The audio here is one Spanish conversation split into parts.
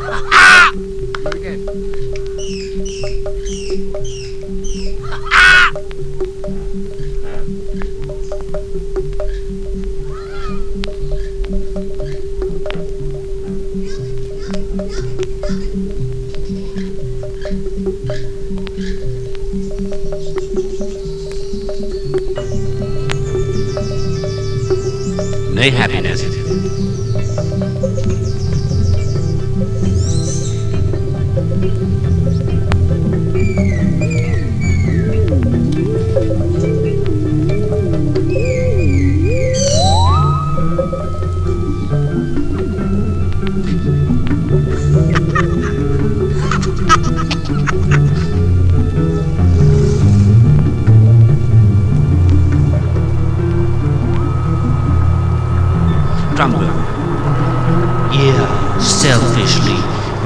Ah! Again. Ah! No happiness.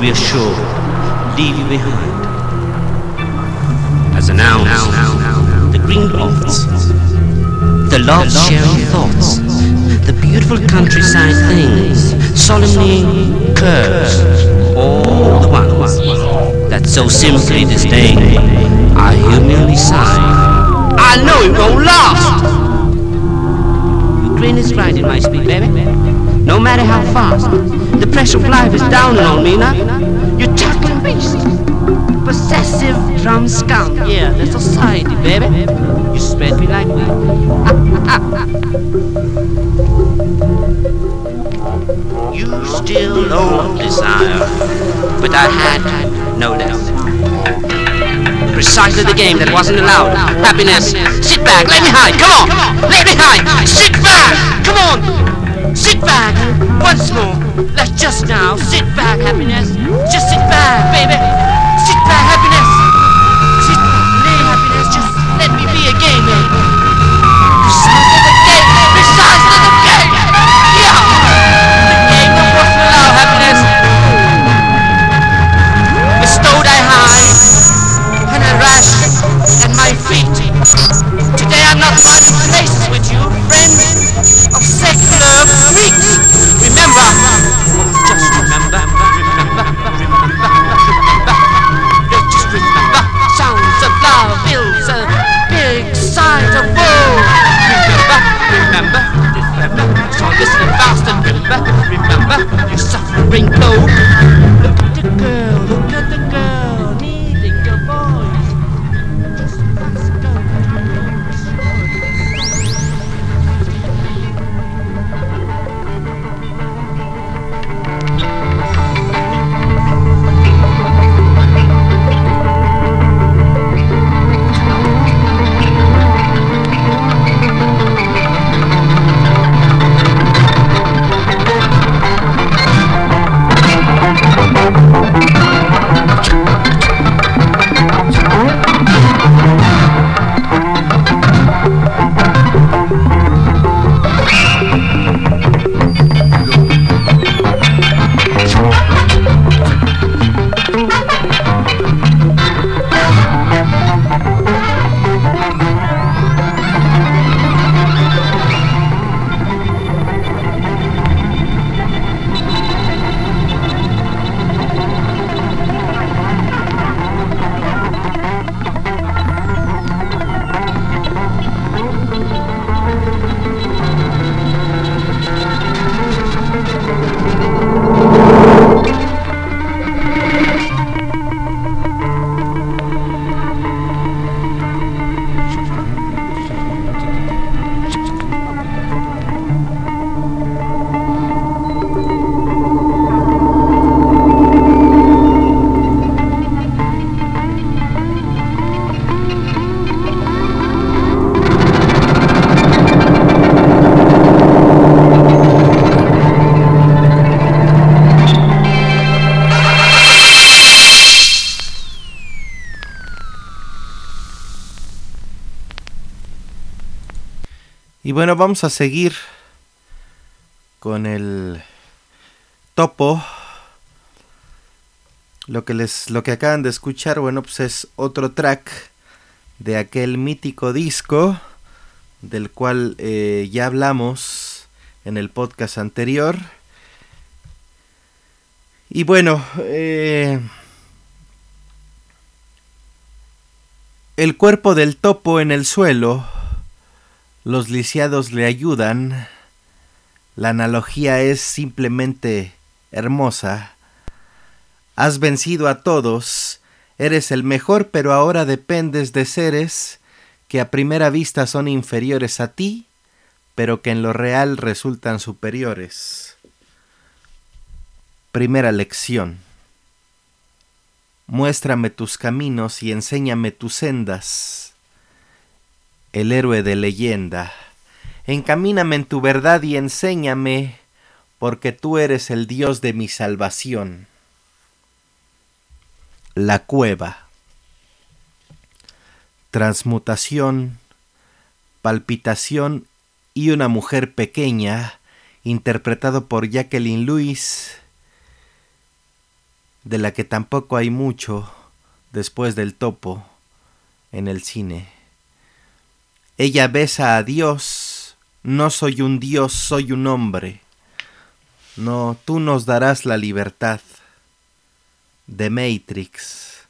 Reassured, leave you behind. As announced, the green bolts, the love sharing thoughts, the beautiful countryside things, solemnly curves, all the ones that so simply disdain. I humilely sigh. I know it won't last! Ukraine is grinding my speed, baby. No matter how fast, the pressure of life is down on me now. You chuckling beast, possessive drum scum. Yeah, the society, baby. You spread me like weed. you still own desire, but I had no doubt. Precisely the game that wasn't allowed. Happiness. Sit back. Let me hide. Come on. Let me hide. Sit back. Come on. Sit back. Once more. Let's just now. Sit back, happiness. Just sit back, baby. Sit back, happiness. Sit back. Lay, happiness. Just let me be a game, man. Precisely the game. Precisely the bueno, vamos a seguir con el topo. Lo que les lo que acaban de escuchar, bueno, pues es otro track de aquel mítico disco del cual eh, ya hablamos en el podcast anterior. Y bueno, eh, el cuerpo del topo en el suelo los lisiados le ayudan. La analogía es simplemente hermosa. Has vencido a todos, eres el mejor, pero ahora dependes de seres que a primera vista son inferiores a ti, pero que en lo real resultan superiores. Primera lección. Muéstrame tus caminos y enséñame tus sendas el héroe de leyenda. Encamíname en tu verdad y enséñame, porque tú eres el Dios de mi salvación. La cueva. Transmutación, palpitación y una mujer pequeña, interpretado por Jacqueline Lewis, de la que tampoco hay mucho después del topo en el cine. Ella besa a Dios. No soy un Dios, soy un hombre. No, tú nos darás la libertad. The Matrix.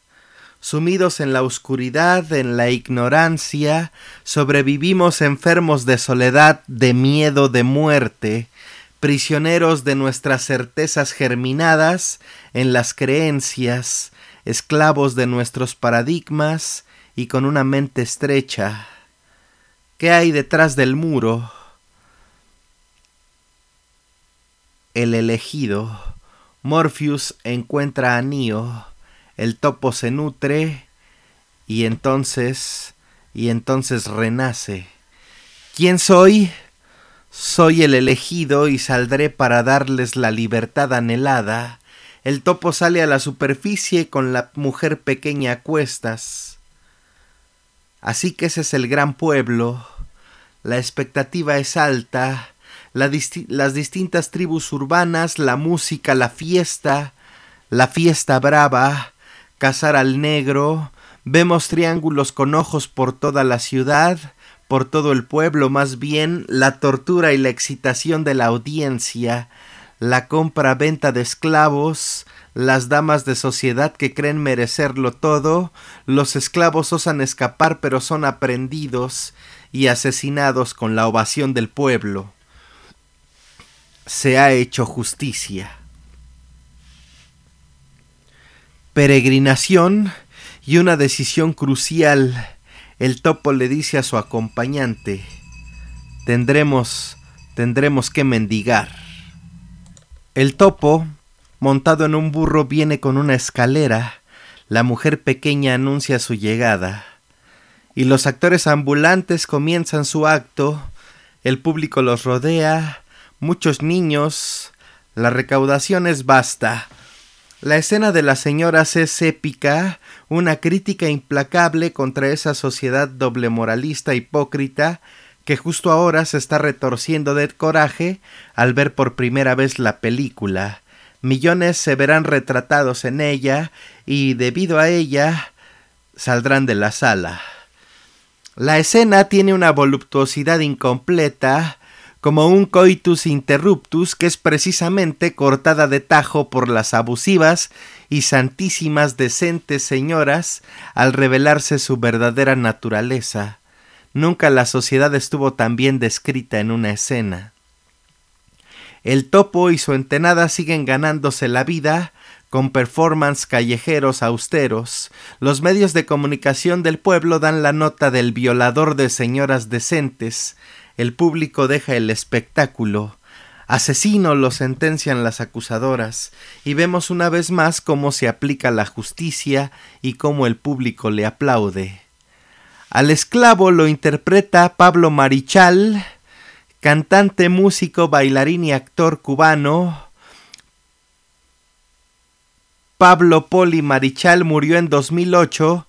Sumidos en la oscuridad, en la ignorancia, sobrevivimos enfermos de soledad, de miedo, de muerte, prisioneros de nuestras certezas germinadas en las creencias, esclavos de nuestros paradigmas y con una mente estrecha ¿Qué hay detrás del muro? El elegido. Morpheus encuentra a Neo. El topo se nutre y entonces y entonces renace. ¿Quién soy? Soy el elegido y saldré para darles la libertad anhelada. El topo sale a la superficie con la mujer pequeña a cuestas. Así que ese es el gran pueblo, la expectativa es alta, las distintas tribus urbanas, la música, la fiesta, la fiesta brava, cazar al negro, vemos triángulos con ojos por toda la ciudad, por todo el pueblo, más bien la tortura y la excitación de la audiencia, la compra-venta de esclavos, las damas de sociedad que creen merecerlo todo, los esclavos osan escapar pero son aprendidos y asesinados con la ovación del pueblo. Se ha hecho justicia. Peregrinación y una decisión crucial. El topo le dice a su acompañante, tendremos, tendremos que mendigar. El topo montado en un burro, viene con una escalera. La mujer pequeña anuncia su llegada. Y los actores ambulantes comienzan su acto. El público los rodea. Muchos niños. La recaudación es vasta. La escena de las señoras es épica, una crítica implacable contra esa sociedad doble moralista hipócrita que justo ahora se está retorciendo de coraje al ver por primera vez la película millones se verán retratados en ella y debido a ella saldrán de la sala. La escena tiene una voluptuosidad incompleta, como un coitus interruptus que es precisamente cortada de tajo por las abusivas y santísimas decentes señoras al revelarse su verdadera naturaleza. Nunca la sociedad estuvo tan bien descrita en una escena. El topo y su entenada siguen ganándose la vida con performance callejeros austeros. Los medios de comunicación del pueblo dan la nota del violador de señoras decentes. El público deja el espectáculo. Asesino lo sentencian las acusadoras, y vemos una vez más cómo se aplica la justicia y cómo el público le aplaude. Al esclavo lo interpreta Pablo Marichal, cantante, músico, bailarín y actor cubano. Pablo Poli Marichal murió en 2008,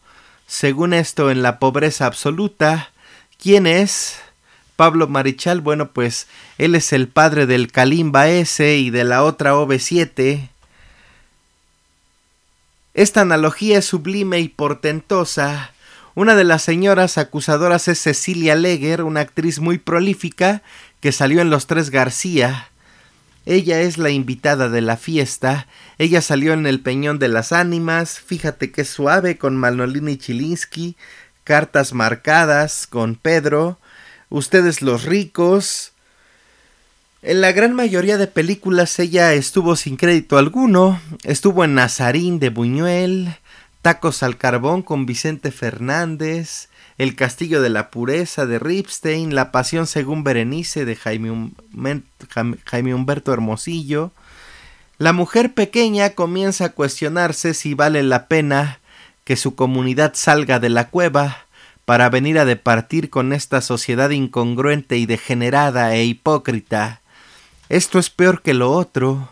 según esto en la pobreza absoluta. ¿Quién es? Pablo Marichal, bueno, pues él es el padre del Kalimba S y de la otra OV7. Esta analogía es sublime y portentosa. Una de las señoras acusadoras es Cecilia Leger, una actriz muy prolífica que salió en Los Tres García. Ella es la invitada de la fiesta. Ella salió en El Peñón de las Ánimas. Fíjate qué suave con Manolini Chilinsky. Cartas marcadas con Pedro. Ustedes los ricos. En la gran mayoría de películas ella estuvo sin crédito alguno. Estuvo en Nazarín de Buñuel. Tacos al carbón con Vicente Fernández. El Castillo de la Pureza de Ripstein, La Pasión según Berenice de Jaime, Humberto Hermosillo. La mujer pequeña comienza a cuestionarse si vale la pena que su comunidad salga de la cueva para venir a departir con esta sociedad incongruente y degenerada e hipócrita. Esto es peor que lo otro.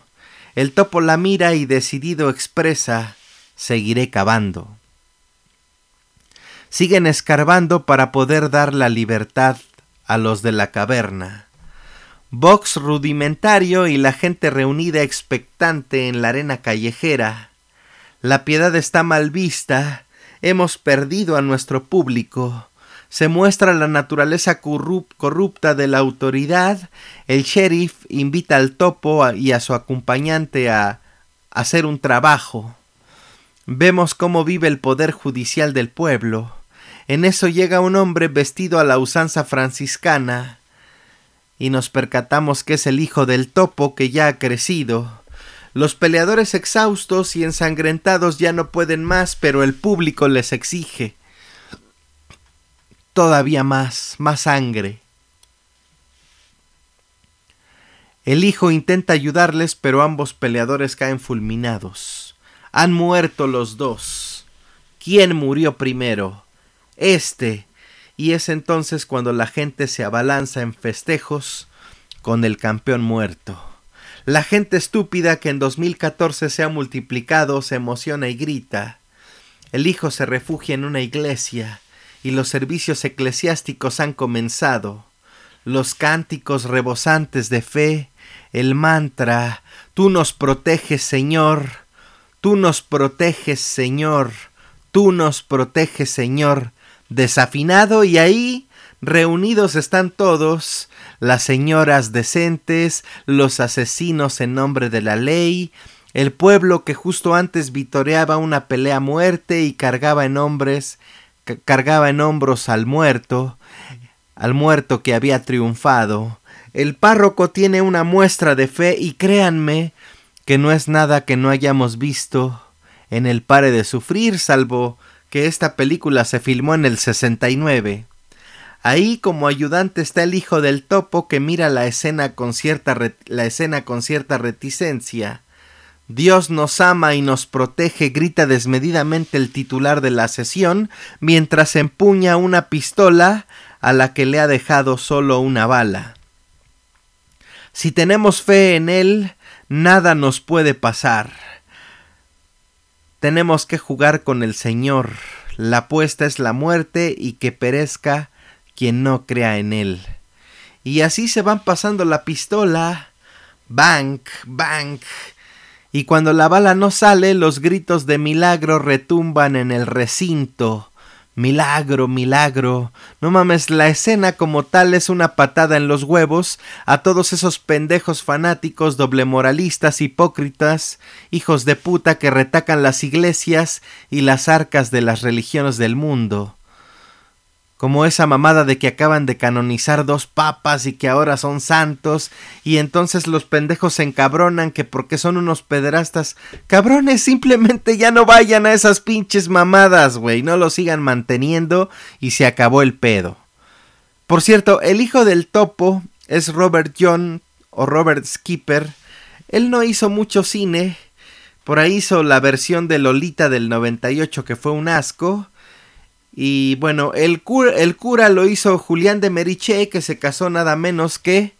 El topo la mira y decidido expresa seguiré cavando siguen escarbando para poder dar la libertad a los de la caverna. Box rudimentario y la gente reunida expectante en la arena callejera. La piedad está mal vista, hemos perdido a nuestro público. Se muestra la naturaleza corrupta de la autoridad. El sheriff invita al topo y a su acompañante a hacer un trabajo. Vemos cómo vive el poder judicial del pueblo. En eso llega un hombre vestido a la usanza franciscana y nos percatamos que es el hijo del topo que ya ha crecido. Los peleadores exhaustos y ensangrentados ya no pueden más, pero el público les exige todavía más, más sangre. El hijo intenta ayudarles, pero ambos peleadores caen fulminados. Han muerto los dos. ¿Quién murió primero? Este, y es entonces cuando la gente se abalanza en festejos con el campeón muerto. La gente estúpida que en 2014 se ha multiplicado se emociona y grita. El hijo se refugia en una iglesia y los servicios eclesiásticos han comenzado. Los cánticos rebosantes de fe, el mantra, tú nos proteges Señor, tú nos proteges Señor, tú nos proteges Señor, desafinado y ahí reunidos están todos, las señoras decentes, los asesinos en nombre de la ley, el pueblo que justo antes vitoreaba una pelea a muerte y cargaba en hombres, cargaba en hombros al muerto, al muerto que había triunfado. El párroco tiene una muestra de fe y créanme que no es nada que no hayamos visto en el pare de sufrir, salvo que esta película se filmó en el 69. Ahí como ayudante está el hijo del topo que mira la escena con cierta, la escena con cierta reticencia. Dios nos ama y nos protege, grita desmedidamente el titular de la sesión, mientras empuña una pistola a la que le ha dejado solo una bala. Si tenemos fe en Él, nada nos puede pasar. Tenemos que jugar con el Señor. La apuesta es la muerte y que perezca quien no crea en Él. Y así se van pasando la pistola. Bank, bank. Y cuando la bala no sale, los gritos de milagro retumban en el recinto. Milagro, milagro. No mames, la escena como tal es una patada en los huevos a todos esos pendejos fanáticos, doble moralistas, hipócritas, hijos de puta que retacan las iglesias y las arcas de las religiones del mundo como esa mamada de que acaban de canonizar dos papas y que ahora son santos, y entonces los pendejos se encabronan que porque son unos pederastas. Cabrones, simplemente ya no vayan a esas pinches mamadas, güey, no lo sigan manteniendo y se acabó el pedo. Por cierto, el hijo del topo es Robert John o Robert Skipper. Él no hizo mucho cine, por ahí hizo la versión de Lolita del 98 que fue un asco. Y bueno, el cura, el cura lo hizo Julián de Meriche, que se casó nada menos que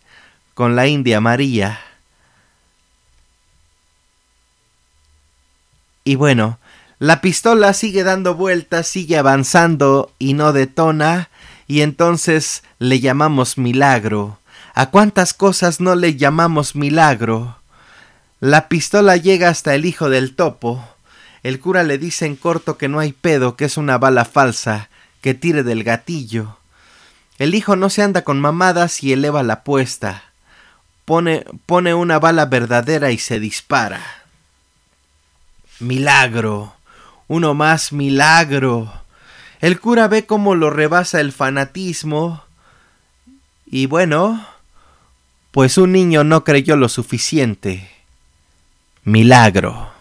con la India María. Y bueno, la pistola sigue dando vueltas, sigue avanzando y no detona. y entonces le llamamos milagro. ¿A cuántas cosas no le llamamos milagro? La pistola llega hasta el hijo del topo. El cura le dice en corto que no hay pedo, que es una bala falsa, que tire del gatillo. El hijo no se anda con mamadas y eleva la apuesta. Pone, pone una bala verdadera y se dispara. Milagro. Uno más milagro. El cura ve cómo lo rebasa el fanatismo. Y bueno, pues un niño no creyó lo suficiente. Milagro.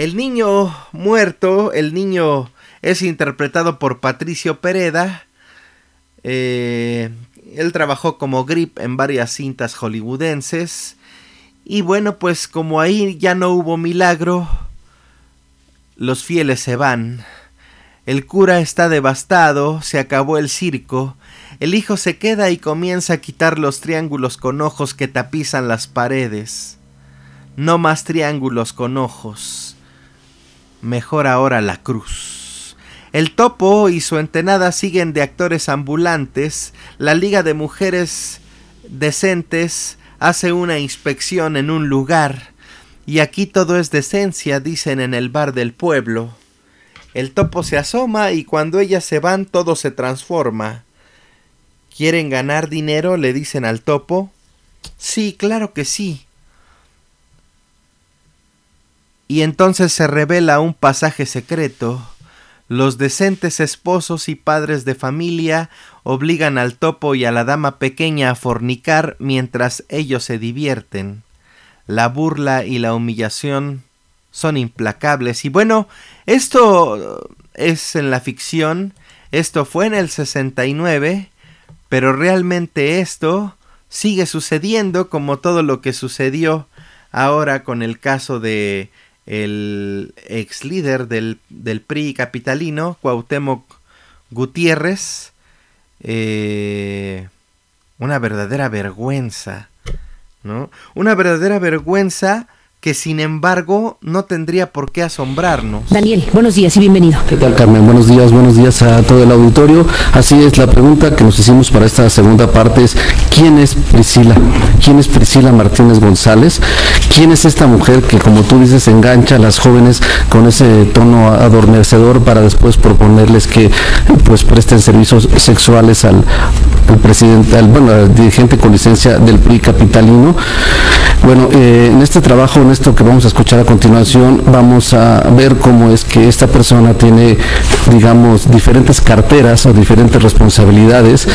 El niño muerto, el niño es interpretado por Patricio Pereda. Eh, él trabajó como Grip en varias cintas hollywoodenses. Y bueno, pues como ahí ya no hubo milagro, los fieles se van. El cura está devastado, se acabó el circo. El hijo se queda y comienza a quitar los triángulos con ojos que tapizan las paredes. No más triángulos con ojos. Mejor ahora la cruz. El topo y su entenada siguen de actores ambulantes. La Liga de Mujeres Decentes hace una inspección en un lugar. Y aquí todo es decencia, dicen en el bar del pueblo. El topo se asoma y cuando ellas se van todo se transforma. ¿Quieren ganar dinero? le dicen al topo. Sí, claro que sí. Y entonces se revela un pasaje secreto. Los decentes esposos y padres de familia obligan al topo y a la dama pequeña a fornicar mientras ellos se divierten. La burla y la humillación son implacables. Y bueno, esto es en la ficción, esto fue en el 69, pero realmente esto sigue sucediendo como todo lo que sucedió ahora con el caso de el ex líder del, del PRI capitalino, Cuauhtémoc Gutiérrez, eh, una verdadera vergüenza, ¿no? Una verdadera vergüenza que sin embargo no tendría por qué asombrarnos. Daniel, buenos días y bienvenido. ¿Qué tal Carmen? Buenos días, buenos días a todo el auditorio. Así es, la pregunta que nos hicimos para esta segunda parte es, ¿quién es Priscila? ¿Quién es Priscila Martínez González? ¿Quién es esta mujer que, como tú dices, engancha a las jóvenes con ese tono adormecedor para después proponerles que pues presten servicios sexuales al, presidente, al, bueno, dirigente con licencia del PRI capitalino? Bueno, eh, en este trabajo esto que vamos a escuchar a continuación, vamos a ver cómo es que esta persona tiene, digamos, diferentes carteras o diferentes responsabilidades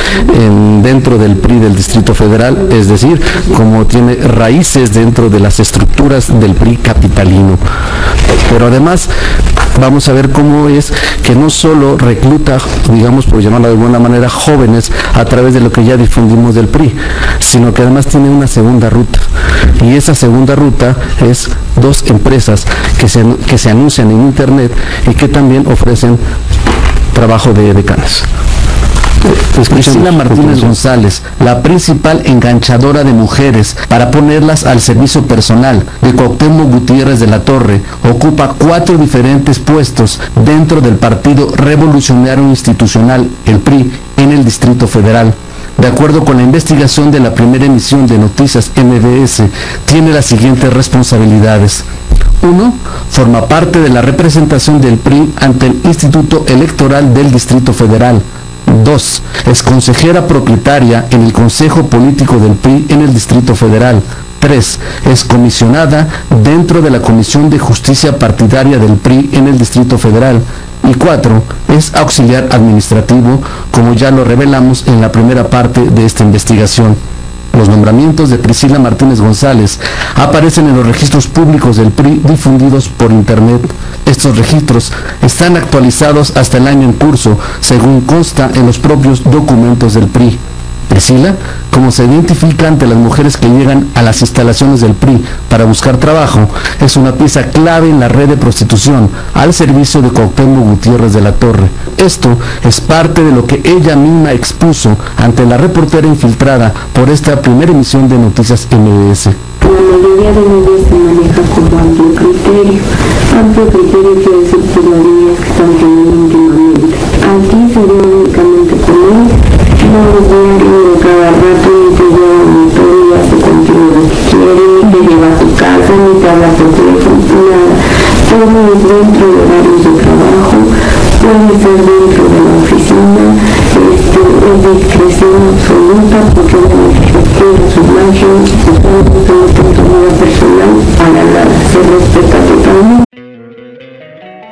dentro del PRI del Distrito Federal, es decir, como tiene raíces dentro de las estructuras del PRI capitalino. Pero además vamos a ver cómo es que no solo recluta, digamos, por llamarlo de alguna manera, jóvenes a través de lo que ya difundimos del PRI, sino que además tiene una segunda ruta. Y esa segunda ruta es dos empresas que se, que se anuncian en Internet y que también ofrecen trabajo de decanas. Priscila Martínez González, la principal enganchadora de mujeres para ponerlas al servicio personal de Cuauhtémoc Gutiérrez de la Torre, ocupa cuatro diferentes puestos dentro del Partido Revolucionario Institucional, el PRI, en el Distrito Federal. De acuerdo con la investigación de la primera emisión de Noticias MBS, tiene las siguientes responsabilidades. 1. Forma parte de la representación del PRI ante el Instituto Electoral del Distrito Federal. 2. Es consejera propietaria en el Consejo Político del PRI en el Distrito Federal. 3. Es comisionada dentro de la Comisión de Justicia Partidaria del PRI en el Distrito Federal. Y 4. Es auxiliar administrativo, como ya lo revelamos en la primera parte de esta investigación. Los nombramientos de Priscila Martínez González aparecen en los registros públicos del PRI difundidos por Internet. Estos registros están actualizados hasta el año en curso, según consta en los propios documentos del PRI. Priscila, como se identifica ante las mujeres que llegan a las instalaciones del PRI para buscar trabajo, es una pieza clave en la red de prostitución al servicio de Cuauhtémoc Gutiérrez de la Torre. Esto es parte de lo que ella misma expuso ante la reportera infiltrada por esta primera emisión de Noticias MBS. La mayoría de se maneja criterio. Criterio que están teniendo. Aquí guardó prometido mi y a su control. Quiere ni te lleva a su casa, ni te habla por teléfono, nada. Todo es dentro de horarios de trabajo, puede ser dentro de la oficina, este, es discreción absoluta porque no respetando su imagen, su cuerpo, su personal para nada. Se respeta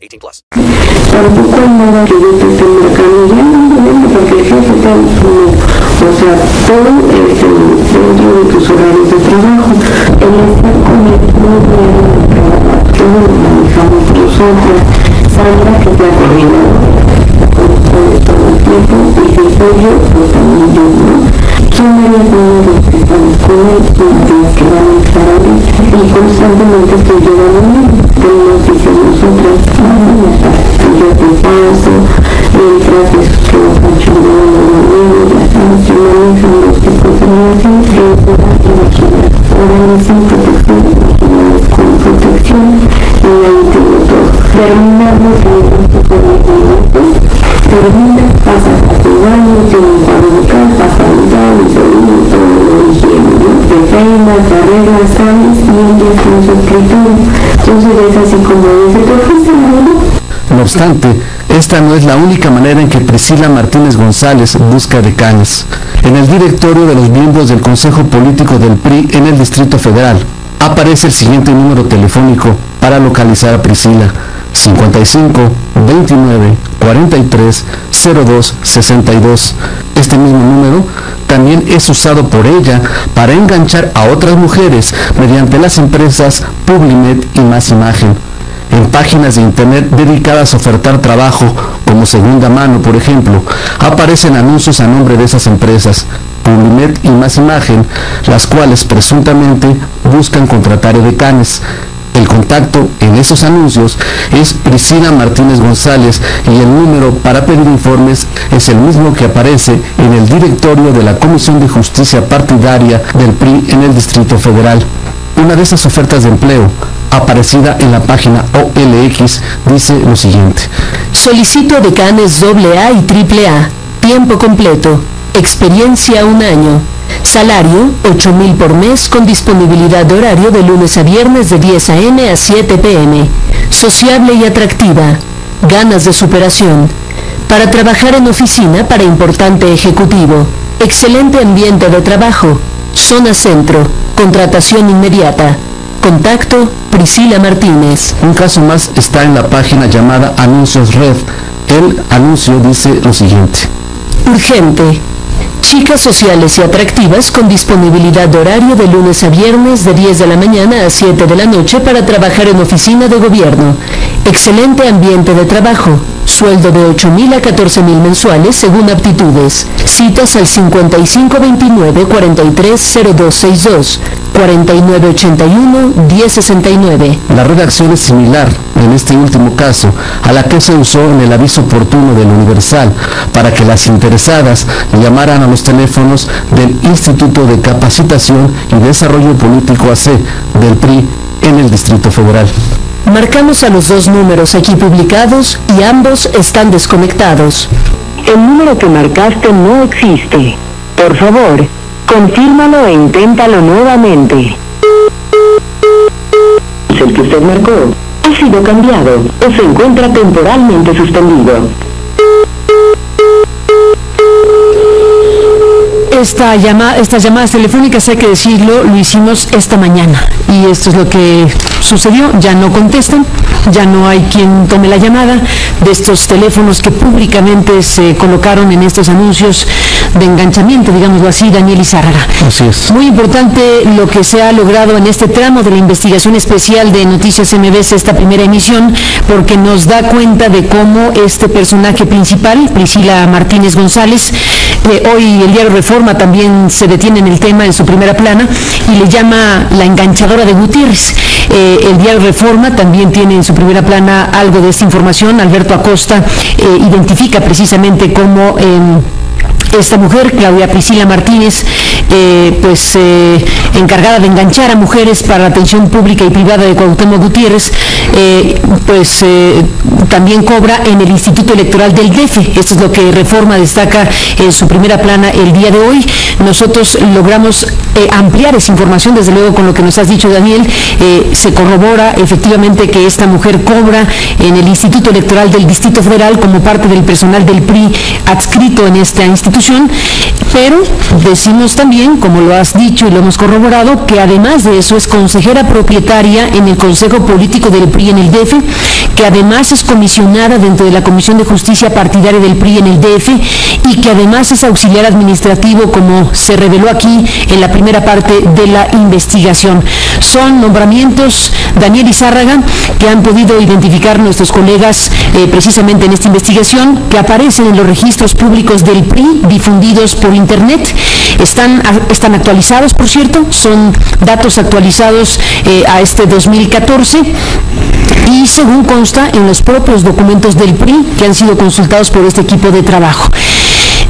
18 plus. Tampoco hay nada que yo te esté marcando. Ya no porque el jefe está como, o sea, todo este, dentro de tus horarios de trabajo. El estar con el de trabajo, todo lo manejamos nosotros. Sandra, que te ha ustedes todo el tiempo, y si soy yo, pues también yo, ¿no? Son varias números que estamos con él y que van a estar ahí. Y constantemente estoy llevando que los los de que en de a cuadro Entonces es así como dice, ¿te fuiste a No obstante, esta no es la única manera en que Priscila Martínez González busca decanes. En el directorio de los miembros del Consejo Político del PRI en el Distrito Federal aparece el siguiente número telefónico para localizar a Priscila. 55 29 43 02 62. Este mismo número también es usado por ella para enganchar a otras mujeres mediante las empresas Publimet y Más Imagen. En páginas de internet dedicadas a ofertar trabajo, como segunda mano, por ejemplo, aparecen anuncios a nombre de esas empresas, Publimet y Más Imagen, las cuales presuntamente buscan contratar edecanes. El contacto en esos anuncios es Priscila Martínez González y el número para pedir informes es el mismo que aparece en el directorio de la Comisión de Justicia Partidaria del PRI en el Distrito Federal. Una de esas ofertas de empleo, aparecida en la página OLX, dice lo siguiente. Solicito decanes AA y AAA, tiempo completo, experiencia un año, salario 8 mil por mes con disponibilidad de horario de lunes a viernes de 10 a.m. a 7 p.m., sociable y atractiva, ganas de superación, para trabajar en oficina para importante ejecutivo, excelente ambiente de trabajo, zona centro, contratación inmediata. Contacto Priscila Martínez. Un caso más está en la página llamada Anuncios Red. El anuncio dice lo siguiente. Urgente. Chicas sociales y atractivas con disponibilidad de horario de lunes a viernes de 10 de la mañana a 7 de la noche para trabajar en oficina de gobierno. Excelente ambiente de trabajo. Sueldo de 8 mil a 14 mil mensuales según aptitudes. Citas al 5529-430262, 4981-1069. La redacción es similar en este último caso a la que se usó en el aviso oportuno del Universal para que las interesadas llamaran a los teléfonos del Instituto de Capacitación y Desarrollo Político AC del PRI en el Distrito Federal. Marcamos a los dos números aquí publicados y ambos están desconectados. El número que marcaste no existe. Por favor, confírmalo e inténtalo nuevamente. El que usted marcó ha sido cambiado o se encuentra temporalmente suspendido. Esta llama, estas llamadas telefónicas, hay que decirlo, lo hicimos esta mañana. Y esto es lo que sucedió. Ya no contestan. ya no hay quien tome la llamada de estos teléfonos que públicamente se colocaron en estos anuncios de enganchamiento, digámoslo así, Daniel Izárraga. Así es. Muy importante lo que se ha logrado en este tramo de la investigación especial de Noticias MBS, esta primera emisión, porque nos da cuenta de cómo este personaje principal, Priscila Martínez González, eh, hoy el diario Reforma también se detiene en el tema en su primera plana y le llama la enganchadora de Gutiérrez. Eh, el diario Reforma también tiene en su primera plana algo de esta información. Alberto Acosta eh, identifica precisamente cómo em, esta mujer, Claudia Priscila Martínez, eh, pues eh, encargada de enganchar a mujeres para la atención pública y privada de Cuauhtémoc Gutiérrez, eh, pues también cobra en el Instituto Electoral del DF. Esto es lo que Reforma destaca en su primera plana el día de hoy. Nosotros logramos ampliar esa información, desde luego con lo que nos has dicho, Daniel, se corrobora efectivamente que esta mujer cobra en el Instituto Electoral del Distrito Federal como parte del personal del PRI adscrito en esta pero decimos también, como lo has dicho y lo hemos corroborado, que además de eso es consejera propietaria en el Consejo Político del PRI en el DF, que además es comisionada dentro de la Comisión de Justicia Partidaria del PRI en el DF y que además es auxiliar administrativo, como se reveló aquí en la primera parte de la investigación. Son nombramientos, Daniel Izárraga, que han podido identificar nuestros colegas eh, precisamente en esta investigación, que aparecen en los registros públicos del PRI difundidos por Internet. Están, están actualizados, por cierto, son datos actualizados eh, a este 2014 y según consta en los propios documentos del PRI que han sido consultados por este equipo de trabajo.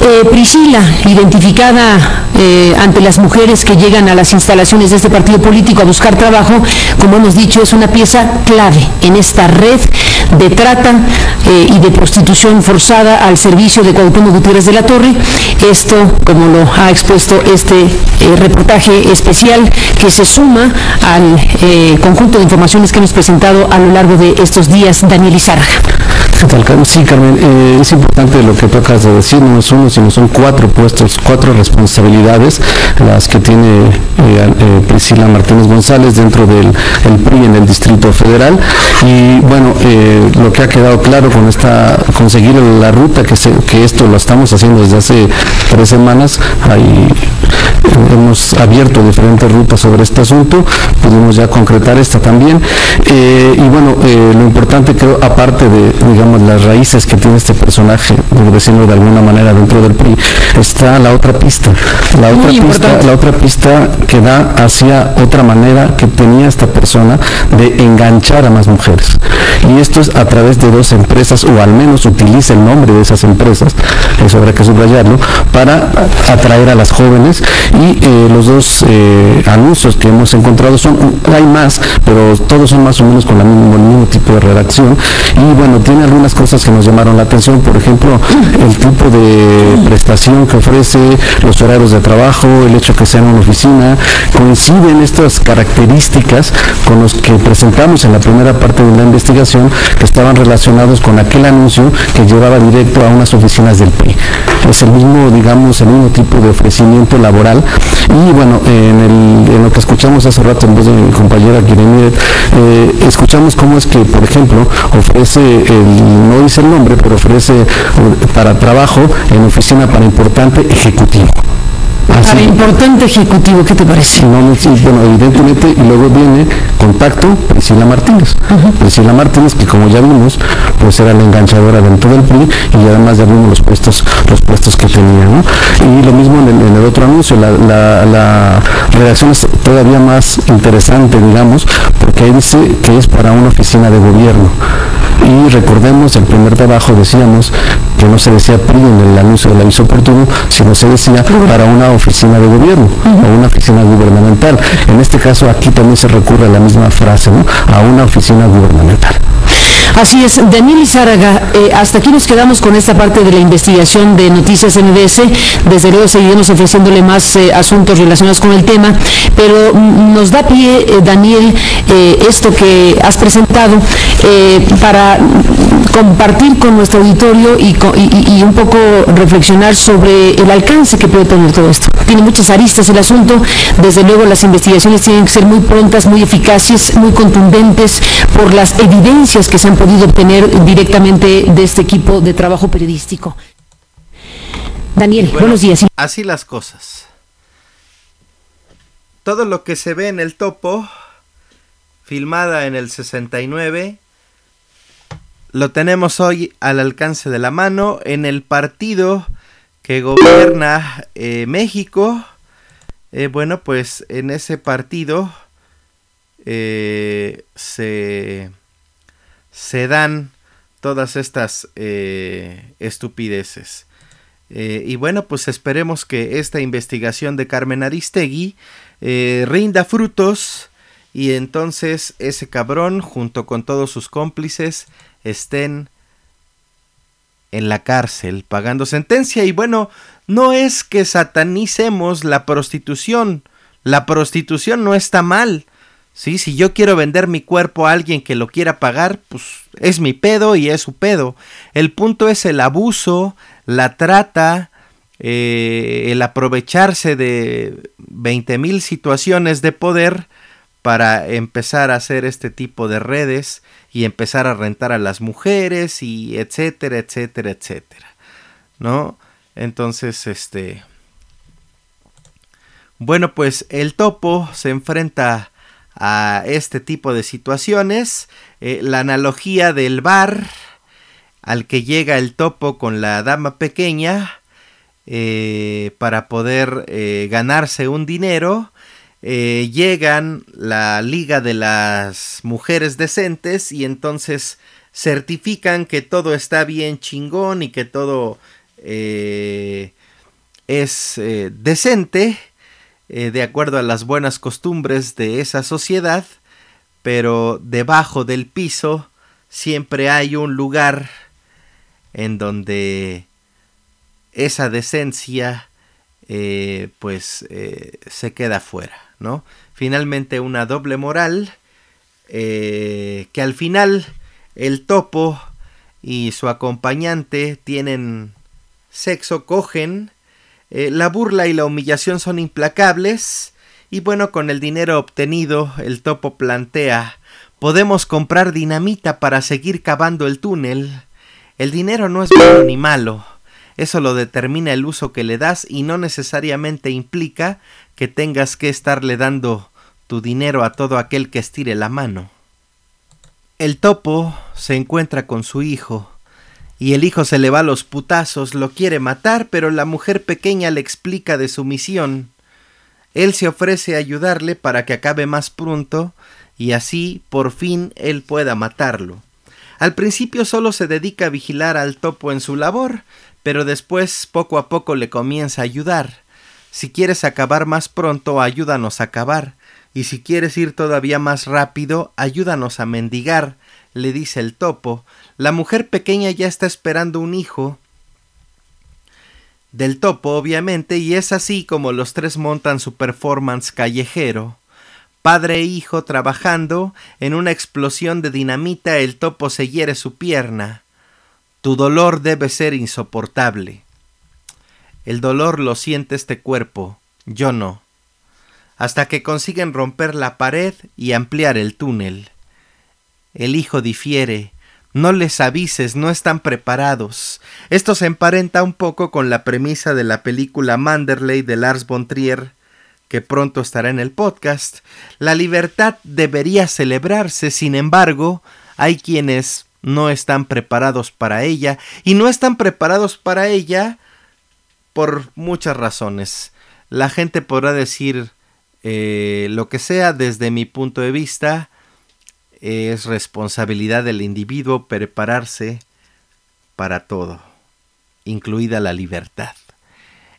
Eh, Priscila, identificada eh, ante las mujeres que llegan a las instalaciones de este partido político a buscar trabajo, como hemos dicho, es una pieza clave en esta red de trata eh, y de prostitución forzada al servicio de Cuauhtémoc Gutiérrez de la Torre. Esto, como lo ha expuesto este reportaje especial, que se suma al conjunto de informaciones que hemos presentado a lo largo de estos días, Daniel Izarra. Sí, Carmen, es importante lo que tú acabas de decir, no es uno, sino son cuatro puestos, cuatro responsabilidades las que tiene eh, eh, Priscila Martínez González dentro del PRI en el Distrito Federal. Y bueno, eh, lo que ha quedado claro con esta, conseguir la ruta que, que esto lo estamos haciendo desde hace tres semanas, hay hemos abierto diferentes rutas sobre este asunto, pudimos ya concretar esta también. y bueno, lo importante creo, aparte de, digamos, las raíces que tiene este personaje, por decirlo de alguna manera, dentro del PRI, está la otra pista. La otra pista, la otra pista que da hacia otra manera que tenía esta persona de enganchar a más mujeres. Y esto es a través de dos empresas, o al menos utiliza el nombre de esas empresas, eso habrá que subrayarlo, para atraer a las jóvenes. Y eh, los dos eh, anuncios que hemos encontrado son, hay más, pero todos son más o menos con el mismo tipo de redacción. Y bueno, tiene algunas cosas que nos llamaron la atención, por ejemplo, el tipo de prestación que ofrece, los horarios de trabajo, el hecho que sea en una oficina, coinciden estas características con los que presentamos en la primera parte de la investigación que estaban relacionados con aquel anuncio que llevaba directo a unas oficinas del PRI. Es el mismo, digamos, el mismo tipo de ofrecimiento laboral y bueno, en, lo que escuchamos hace rato en voz de mi compañera Kiremiret, eh, escuchamos cómo es que, por ejemplo, ofrece, el, no dice el nombre, pero ofrece eh, para trabajo en oficina para importante ejecutivo. Para importante ejecutivo, ¿qué te parece? No, bueno, evidentemente, y luego viene contacto Priscila Martínez. Priscila Martínez, que como ya vimos, pues era la enganchadora dentro del PRI y además ya vimos los puestos, los puestos que tenía, ¿no? Y lo mismo en el, otro anuncio, la, la, redacción es todavía más interesante, digamos, porque ahí dice que es para una oficina de gobierno. Y recordemos, el primer trabajo decíamos que no se decía PRI en el anuncio del aviso oportuno, sino se decía para una oficina de gobierno o una oficina gubernamental. En este caso aquí también se recurre a la misma frase, ¿no? a una oficina gubernamental. Así es, Daniel Izárraga, eh, hasta aquí nos quedamos con esta parte de la investigación de Noticias MBS. Desde luego seguiremos ofreciéndole más eh, asuntos relacionados con el tema, pero mm, nos da pie, eh, Daniel, esto que has presentado para compartir con nuestro auditorio y, y, un poco reflexionar sobre el alcance que puede tener todo esto. Tiene muchas aristas el asunto, desde luego las investigaciones tienen que ser muy prontas, muy eficaces, muy contundentes por las evidencias que se han podido obtener directamente de este equipo de trabajo periodístico. Daniel, buenos días. Así las cosas. Todo lo que se ve en el topo, filmada en el 69, lo tenemos hoy al alcance de la mano en el partido que gobierna eh, México. Eh, bueno, pues en ese partido eh, se, se dan todas estas estupideces. y bueno, pues esperemos que esta investigación de Carmen Aristegui rinda frutos y entonces ese cabrón junto con todos sus cómplices estén en la cárcel pagando sentencia. Y bueno, no es que satanicemos la prostitución. La prostitución no está mal. ¿sí? Si yo quiero vender mi cuerpo a alguien que lo quiera pagar, pues es mi pedo y es su pedo. El punto es el abuso, la trata, eh, el aprovecharse de 20 mil situaciones de poder para empezar a hacer este tipo de redes y empezar a rentar a las mujeres y etcétera, etcétera, etcétera. ¿No? Entonces, este... Bueno, pues el topo se enfrenta a este tipo de situaciones. Eh, la analogía del bar al que llega el topo con la dama pequeña eh, para poder eh, ganarse un dinero eh, llegan la Liga de las Mujeres Decentes y entonces certifican que todo está bien chingón y que todo eh, es eh, decente de acuerdo a las buenas costumbres de esa sociedad, pero debajo del piso siempre hay un lugar en donde esa decencia pues se queda fuera. Finalmente una doble moral eh, que al final el topo y su acompañante tienen sexo, cogen, eh, la burla y la humillación son implacables y bueno, con el dinero obtenido el topo plantea podemos comprar dinamita para seguir cavando el túnel. El dinero no es bueno ni malo. Eso lo determina el uso que le das y no necesariamente implica que tengas que estarle dando tu dinero a todo aquel que estire la mano. El topo se encuentra con su hijo, y el hijo se le va a los putazos, lo quiere matar, pero la mujer pequeña le explica de su misión. Él se ofrece a ayudarle para que acabe más pronto, y así por fin él pueda matarlo. Al principio solo se dedica a vigilar al topo en su labor, pero después poco a poco le comienza a ayudar. Si quieres acabar más pronto, ayúdanos a acabar. Y si quieres ir todavía más rápido, ayúdanos a mendigar, le dice el topo. La mujer pequeña ya está esperando un hijo del topo, obviamente, y es así como los tres montan su performance callejero. Padre e hijo trabajando, en una explosión de dinamita el topo se hiere su pierna. Tu dolor debe ser insoportable. El dolor lo siente este cuerpo, yo no. Hasta que consiguen romper la pared y ampliar el túnel. El hijo difiere. No les avises, no están preparados. Esto se emparenta un poco con la premisa de la película Manderley de Lars von Trier, que pronto estará en el podcast. La libertad debería celebrarse, sin embargo, hay quienes no están preparados para ella, y no están preparados para ella por muchas razones. La gente podrá decir eh, lo que sea desde mi punto de vista. Es responsabilidad del individuo prepararse para todo, incluida la libertad.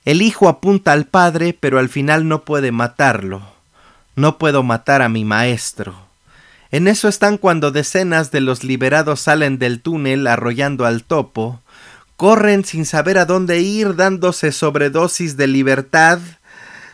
El hijo apunta al padre, pero al final no puede matarlo. No puedo matar a mi maestro. En eso están cuando decenas de los liberados salen del túnel arrollando al topo, corren sin saber a dónde ir, dándose sobredosis de libertad,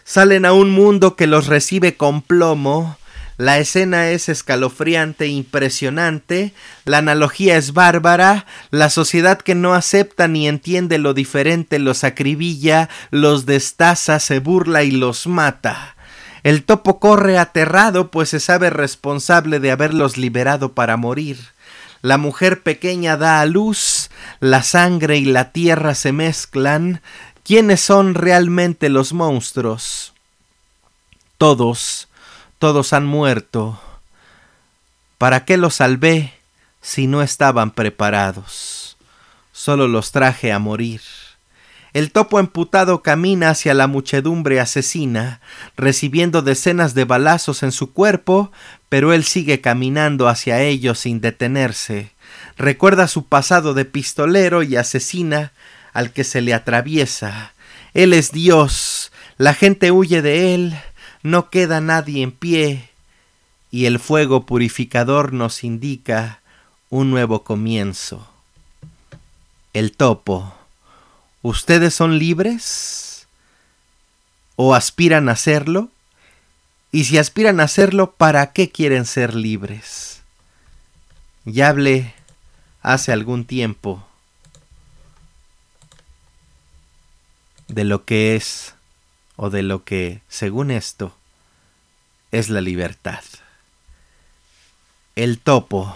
salen a un mundo que los recibe con plomo, la escena es escalofriante, impresionante, la analogía es bárbara, la sociedad que no acepta ni entiende lo diferente los acribilla, los destaza, se burla y los mata. El topo corre aterrado, pues se sabe responsable de haberlos liberado para morir. La mujer pequeña da a luz, la sangre y la tierra se mezclan. ¿Quiénes son realmente los monstruos? Todos, todos han muerto. ¿Para qué los salvé si no estaban preparados? Solo los traje a morir. El topo emputado camina hacia la muchedumbre asesina, recibiendo decenas de balazos en su cuerpo, pero él sigue caminando hacia ellos sin detenerse. Recuerda su pasado de pistolero y asesina al que se le atraviesa. Él es Dios, la gente huye de él, no queda nadie en pie, y el fuego purificador nos indica un nuevo comienzo. El topo ¿Ustedes son libres? ¿O aspiran a serlo? Y si aspiran a serlo, ¿para qué quieren ser libres? Ya hablé hace algún tiempo de lo que es o de lo que, según esto, es la libertad. El topo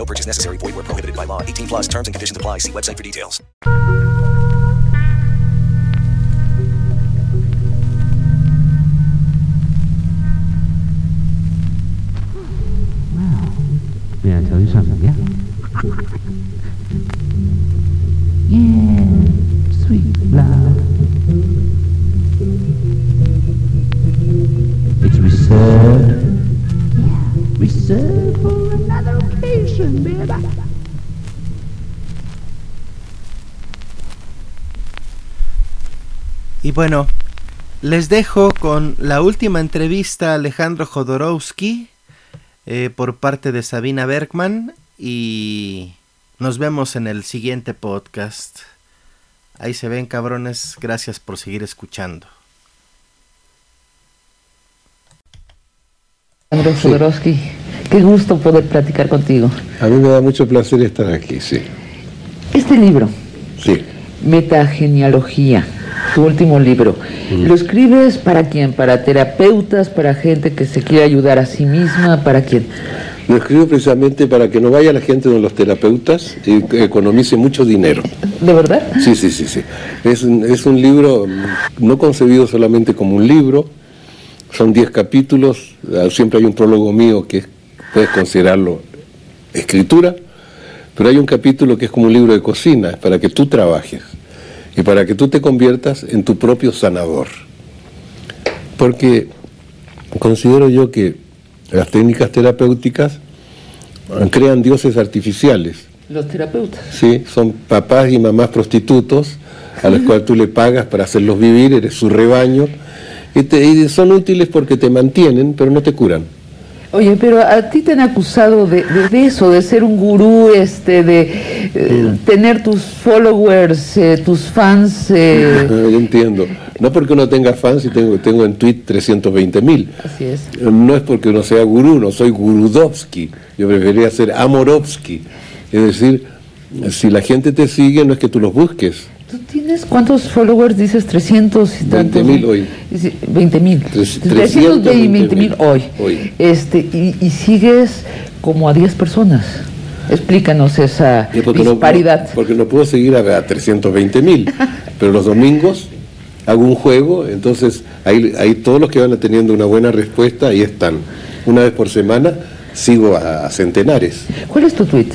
No purchase necessary. Void where prohibited by law. 18 plus terms and conditions apply. See website for details. May I tell you something? Yeah. Yeah, sweet blood. It's reserved. Yeah, reserved Y bueno, les dejo con la última entrevista a Alejandro Jodorowsky eh, por parte de Sabina Bergman y nos vemos en el siguiente podcast. Ahí se ven cabrones, gracias por seguir escuchando. Alejandro Jodorowsky, qué gusto poder platicar contigo. A mí me da mucho placer estar aquí, sí. Este libro, Sí. Metagenealogía, tu último libro, ¿lo escribes para quién? ¿Para terapeutas? ¿Para gente que se quiere ayudar a sí misma? ¿Para quién? Lo escribo precisamente para que no vaya la gente de los terapeutas y que economice mucho dinero. ¿De verdad? Sí, sí, sí, sí. Es un, es un libro mm, no concebido solamente como un libro, son 10 capítulos, ah, siempre hay un prólogo mío que puedes considerarlo escritura, pero hay un capítulo que es como un libro de cocina, para que tú trabajes y para que tú te conviertas en tu propio sanador. Porque considero yo que las técnicas terapéuticas crean dioses artificiales. Los terapeutas. Sí, son papás y mamás prostitutos a los cuales tú le pagas para hacerlos vivir, eres su rebaño, y, te- y son útiles porque te mantienen, pero no te curan. Oye, pero a ti te han acusado de, de- de eso, de ser un gurú, este, de eh, tener tus followers, eh, tus fans. eh, Yo entiendo. No porque uno tenga fans y tengo, tengo en tweet 320 mil. así es. No es porque uno sea gurú, no soy gurudovsky. Yo preferiría ser amorovsky. Es decir, si la gente te sigue, no es que tú los busques. ¿Tú tienes cuántos followers? Dices 300 y tantos. 20.000 hoy. 20 mil. Tres- 320 mil 320.000 hoy. hoy. Este, y, y sigues como a 10 personas. Explícanos esa porque disparidad. no- porque no puedo seguir a, a 320 mil. pero los domingos hago un juego, entonces ahí, ahí todos los que van teniendo una buena respuesta, ahí están. Una vez por semana sigo a, a centenares. ¿Cuál es tu tweet?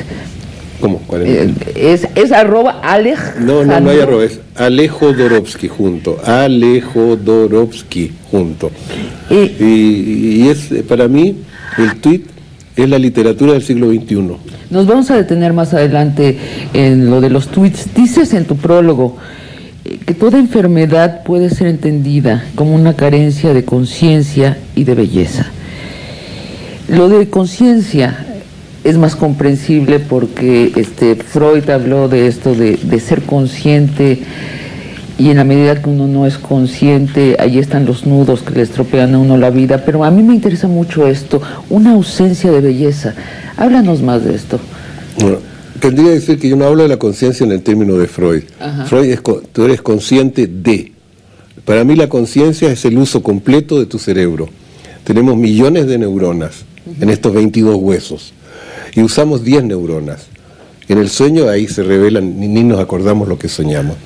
¿Cómo? ¿Cuál es? Eh, es, es arroba Alej. No, no, no hay arroba, es Alejo Dorovsky junto. Alejo Dorovsky junto. Y, y es, para mí, el tweet es la literatura del siglo XXI. Nos vamos a detener más adelante en lo de los tweets. Dices en tu prólogo eh, que toda enfermedad puede ser entendida como una carencia de conciencia y de belleza. Lo de conciencia es más comprensible porque este Freud habló de esto de, de ser consciente y en la medida que uno no es consciente, ahí están los nudos que le estropean a uno la vida. Pero a mí me interesa mucho esto, una ausencia de belleza. Háblanos más de esto. Bueno, tendría que decir que yo no hablo de la conciencia en el término de Freud. Ajá. Freud es, tú eres consciente de. Para mí la conciencia es el uso completo de tu cerebro. Tenemos millones de neuronas en estos 22 huesos y usamos 10 neuronas. En el sueño ahí se revelan, ni, ni nos acordamos lo que soñamos.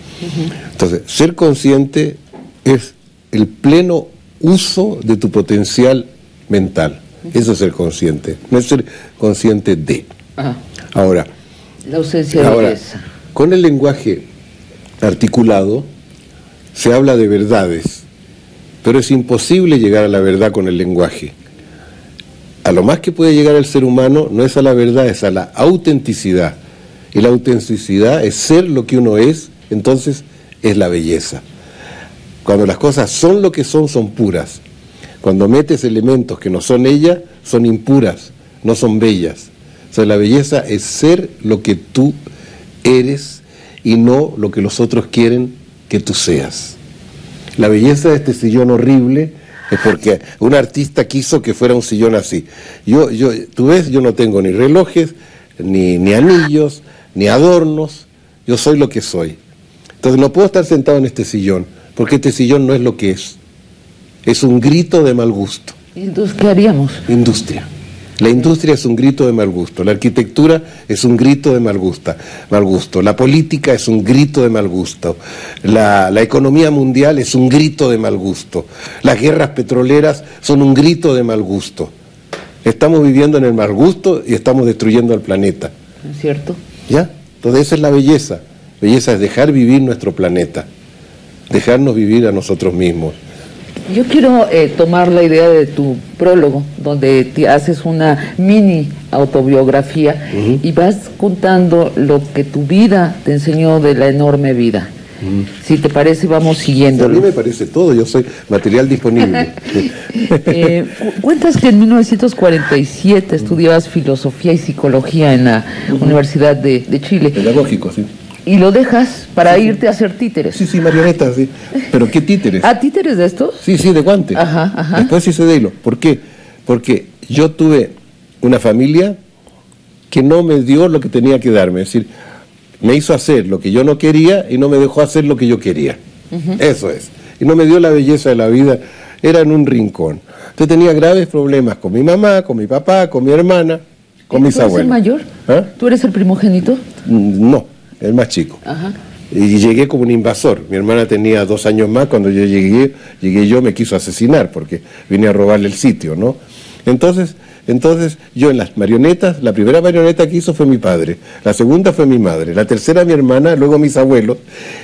Entonces, ser consciente es el pleno uso de tu potencial mental. Eso es ser consciente, no es ser consciente de. Ajá. Ahora, La ausencia de con el lenguaje articulado se habla de verdades, pero es imposible llegar a la verdad con el lenguaje. A lo más que puede llegar el ser humano no es a la verdad, es a la autenticidad. Y la autenticidad es ser lo que uno es, entonces es la belleza. Cuando las cosas son lo que son, son puras. Cuando metes elementos que no son ellas, son impuras, no son bellas. O sea, la belleza es ser lo que tú eres y no lo que los otros quieren que tú seas. La belleza de este sillón horrible es porque un artista quiso que fuera un sillón así. Yo, yo, tú ves, yo no tengo ni relojes, ni, ni anillos, ni adornos. Yo soy lo que soy. Entonces no puedo estar sentado en este sillón, porque este sillón no es lo que es. Es un grito de mal gusto. ¿Y entonces qué haríamos? Industria. La industria es un grito de mal gusto, la arquitectura es un grito de mal gusto, mal gusto. la política es un grito de mal gusto, la, la economía mundial es un grito de mal gusto, las guerras petroleras son un grito de mal gusto. Estamos viviendo en el mal gusto y estamos destruyendo al planeta. ¿No es cierto? ¿Ya? Entonces esa es la belleza. Belleza es dejar vivir nuestro planeta, dejarnos vivir a nosotros mismos. Yo quiero eh, tomar la idea de tu prólogo, donde te haces una mini autobiografía y vas contando lo que tu vida te enseñó de la enorme vida. Si te parece, vamos A mí siguiéndolo. me parece todo, yo soy material disponible. Eh, cu- cuentas que en 1947 estudiabas filosofía y psicología en la Universidad de, de Chile Pedagógico, sí. Y lo dejas para irte a hacer títeres. Sí, sí, marionetas, sí. Pero ¿qué títeres? ¿A títeres de estos? Sí, sí, de guante. Ajá, ajá. Después hice de hilo. ¿Por qué? Porque yo tuve una familia que no me dio lo que tenía que darme. Es decir, me hizo hacer lo que yo no quería y no me dejó hacer lo que yo quería. Eso es. Y no me dio la belleza de la vida. Era en un rincón. Entonces tenía graves problemas con mi mamá, con mi papá, con mi hermana, con mis ¿Tú eres el abuelos. mayor? ¿Ah? ¿Tú eres el primogénito? Mm, No, el más chico. Ajá. Y llegué como un invasor. Mi hermana tenía dos años más. Cuando yo llegué, llegué yo, me quiso asesinar porque vine a robarle el sitio, ¿no? Entonces, entonces yo en las marionetas, la primera marioneta que hizo fue mi padre, la segunda fue mi madre, la tercera mi hermana, luego mis abuelos,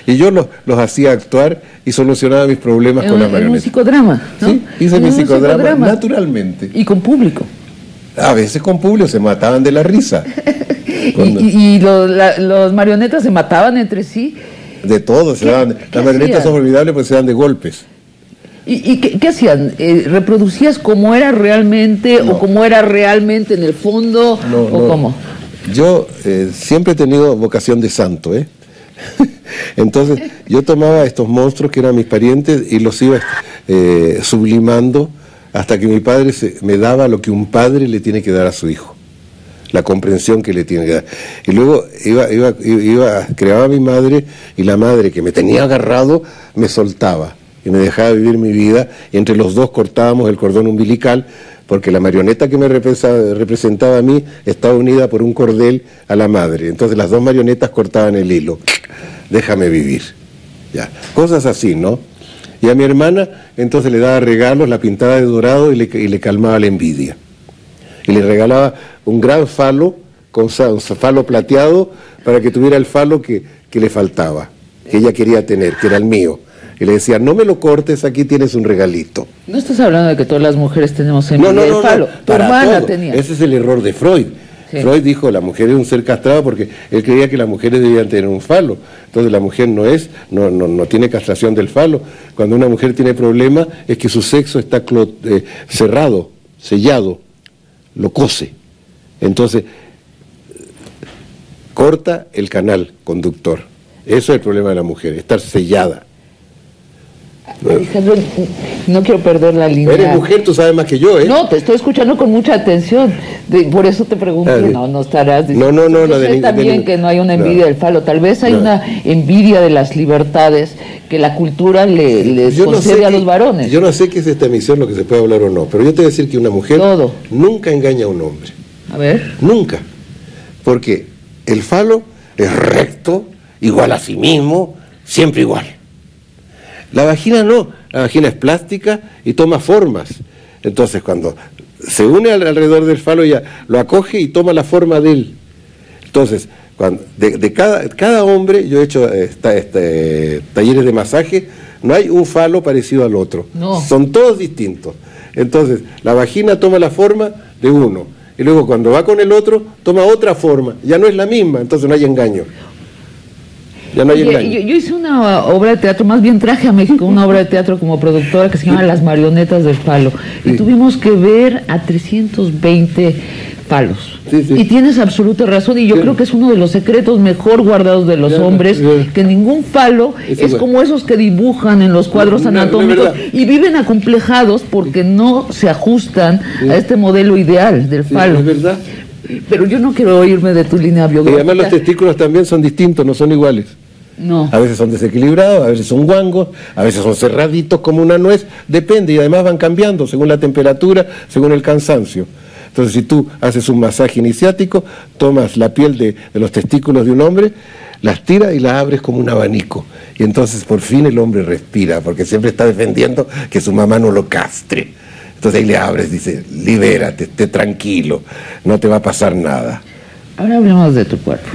y yo los, los hacía actuar y solucionaba mis problemas con un- la en un marioneta. psicodrama, ¿no? Sí, hice mi psicodrama naturalmente. Y con público. A veces con público se mataban de la risa. Cuando- Y, y- y los, la- los marionetas se mataban entre sí. de todo, se ¿Qué- daban, las marionetas hacían? son olvidables porque se dan de golpes. ¿Y, y qué, qué hacían? Eh, ¿Reproducías como era realmente o como era realmente en el fondo? No, ¿O no. cómo? Yo eh, siempre he tenido vocación de santo, ¿eh? Entonces, yo tomaba estos monstruos que eran mis parientes y los iba eh, sublimando hasta que mi padre se- me daba lo que un padre le tiene que dar a su hijo, la comprensión que le tiene que dar. Y luego iba, iba, iba, creaba a mi madre y la madre que me tenía agarrado me soltaba y me dejaba vivir mi vida y entre los dos cortábamos el cordón umbilical porque la marioneta que me representaba, a mí estaba unida por un cordel a la madre. Entonces las dos marionetas cortaban el hilo. Déjame vivir. Ya. Cosas así, ¿no? Y a mi hermana entonces le daba regalos, la pintaba de dorado y le, y le calmaba la envidia. Y le regalaba un gran falo con un falo plateado para que tuviera el falo que, que le faltaba, que ella quería tener, que era el mío. Y le decía, no me lo cortes, aquí tienes un regalito. No estás hablando de que todas las mujeres tenemos envidia no, no, falo. Tu hermana todo. tenía. Ese es el error de Freud. Sí. Freud dijo, la mujer es un ser castrado porque él creía que las mujeres debían tener un falo. Entonces la mujer no es, no, no, no tiene castración del falo. Cuando una mujer tiene problema es que su sexo está eh, cerrado, sellado, lo cose. Entonces, corta el canal conductor. Eso es el problema de la mujer, estar sellada. Alejandro, no quiero perder la línea. Eres mujer, tú sabes más que yo, ¿eh? No, te estoy escuchando con mucha atención. De- por eso te pregunté, Ah, no, no estarás No, no, no, no, de de también que no hay una no. envidia del falo. Tal vez hay No. una envidia de las libertades que la cultura le, les Yo no concede sé a los varones. Yo no sé qué es esta emisión, lo que se puede hablar o no, pero yo te voy a decir que una mujer nunca engaña a un hombre. A ver. Nunca. Porque el falo es recto, igual a sí mismo, siempre igual. La vagina no, la vagina es plástica y toma formas. Entonces cuando se une al- alrededor del falo ella lo acoge y toma la forma de él. Entonces, cuando, de, de cada, cada hombre, yo he hecho eh, esta- este, talleres de masaje, no hay un falo parecido al otro. No. Son todos distintos. Entonces, la vagina toma la forma de uno. Y luego cuando va con el otro, toma otra forma. Ya no es la misma, entonces no hay engaño. Ya no hay Oye, engaño. yo, yo hice una obra de teatro, más bien traje a México una obra de teatro como productora que se llama Las Marionetas del Falo. Y tuvimos que ver a 320 palos. Y tienes absoluta razón, y yo creo que es uno de los secretos mejor guardados de los Ya, hombres, ya. que ningún falo Es como esos que dibujan en los cuadros No, no, no, anatómicos y viven acomplejados porque no se ajustan a este modelo ideal del falo. es verdad. Pero yo no quiero oírme de tu línea Y biográfica. además los testículos también son distintos, no son iguales. No. A veces son desequilibrados, a veces son guangos, a veces son cerraditos como una nuez, depende y además van cambiando según la temperatura, según el cansancio. Entonces si tú haces un masaje iniciático, tomas la piel de, de los testículos de un hombre, las tiras y las abres como un abanico. Y entonces por fin el hombre respira, porque siempre está defendiendo que su mamá no lo castre. Entonces ahí le abres, dice, libérate, esté tranquilo, no te va a pasar nada. Ahora hablemos de tu cuerpo.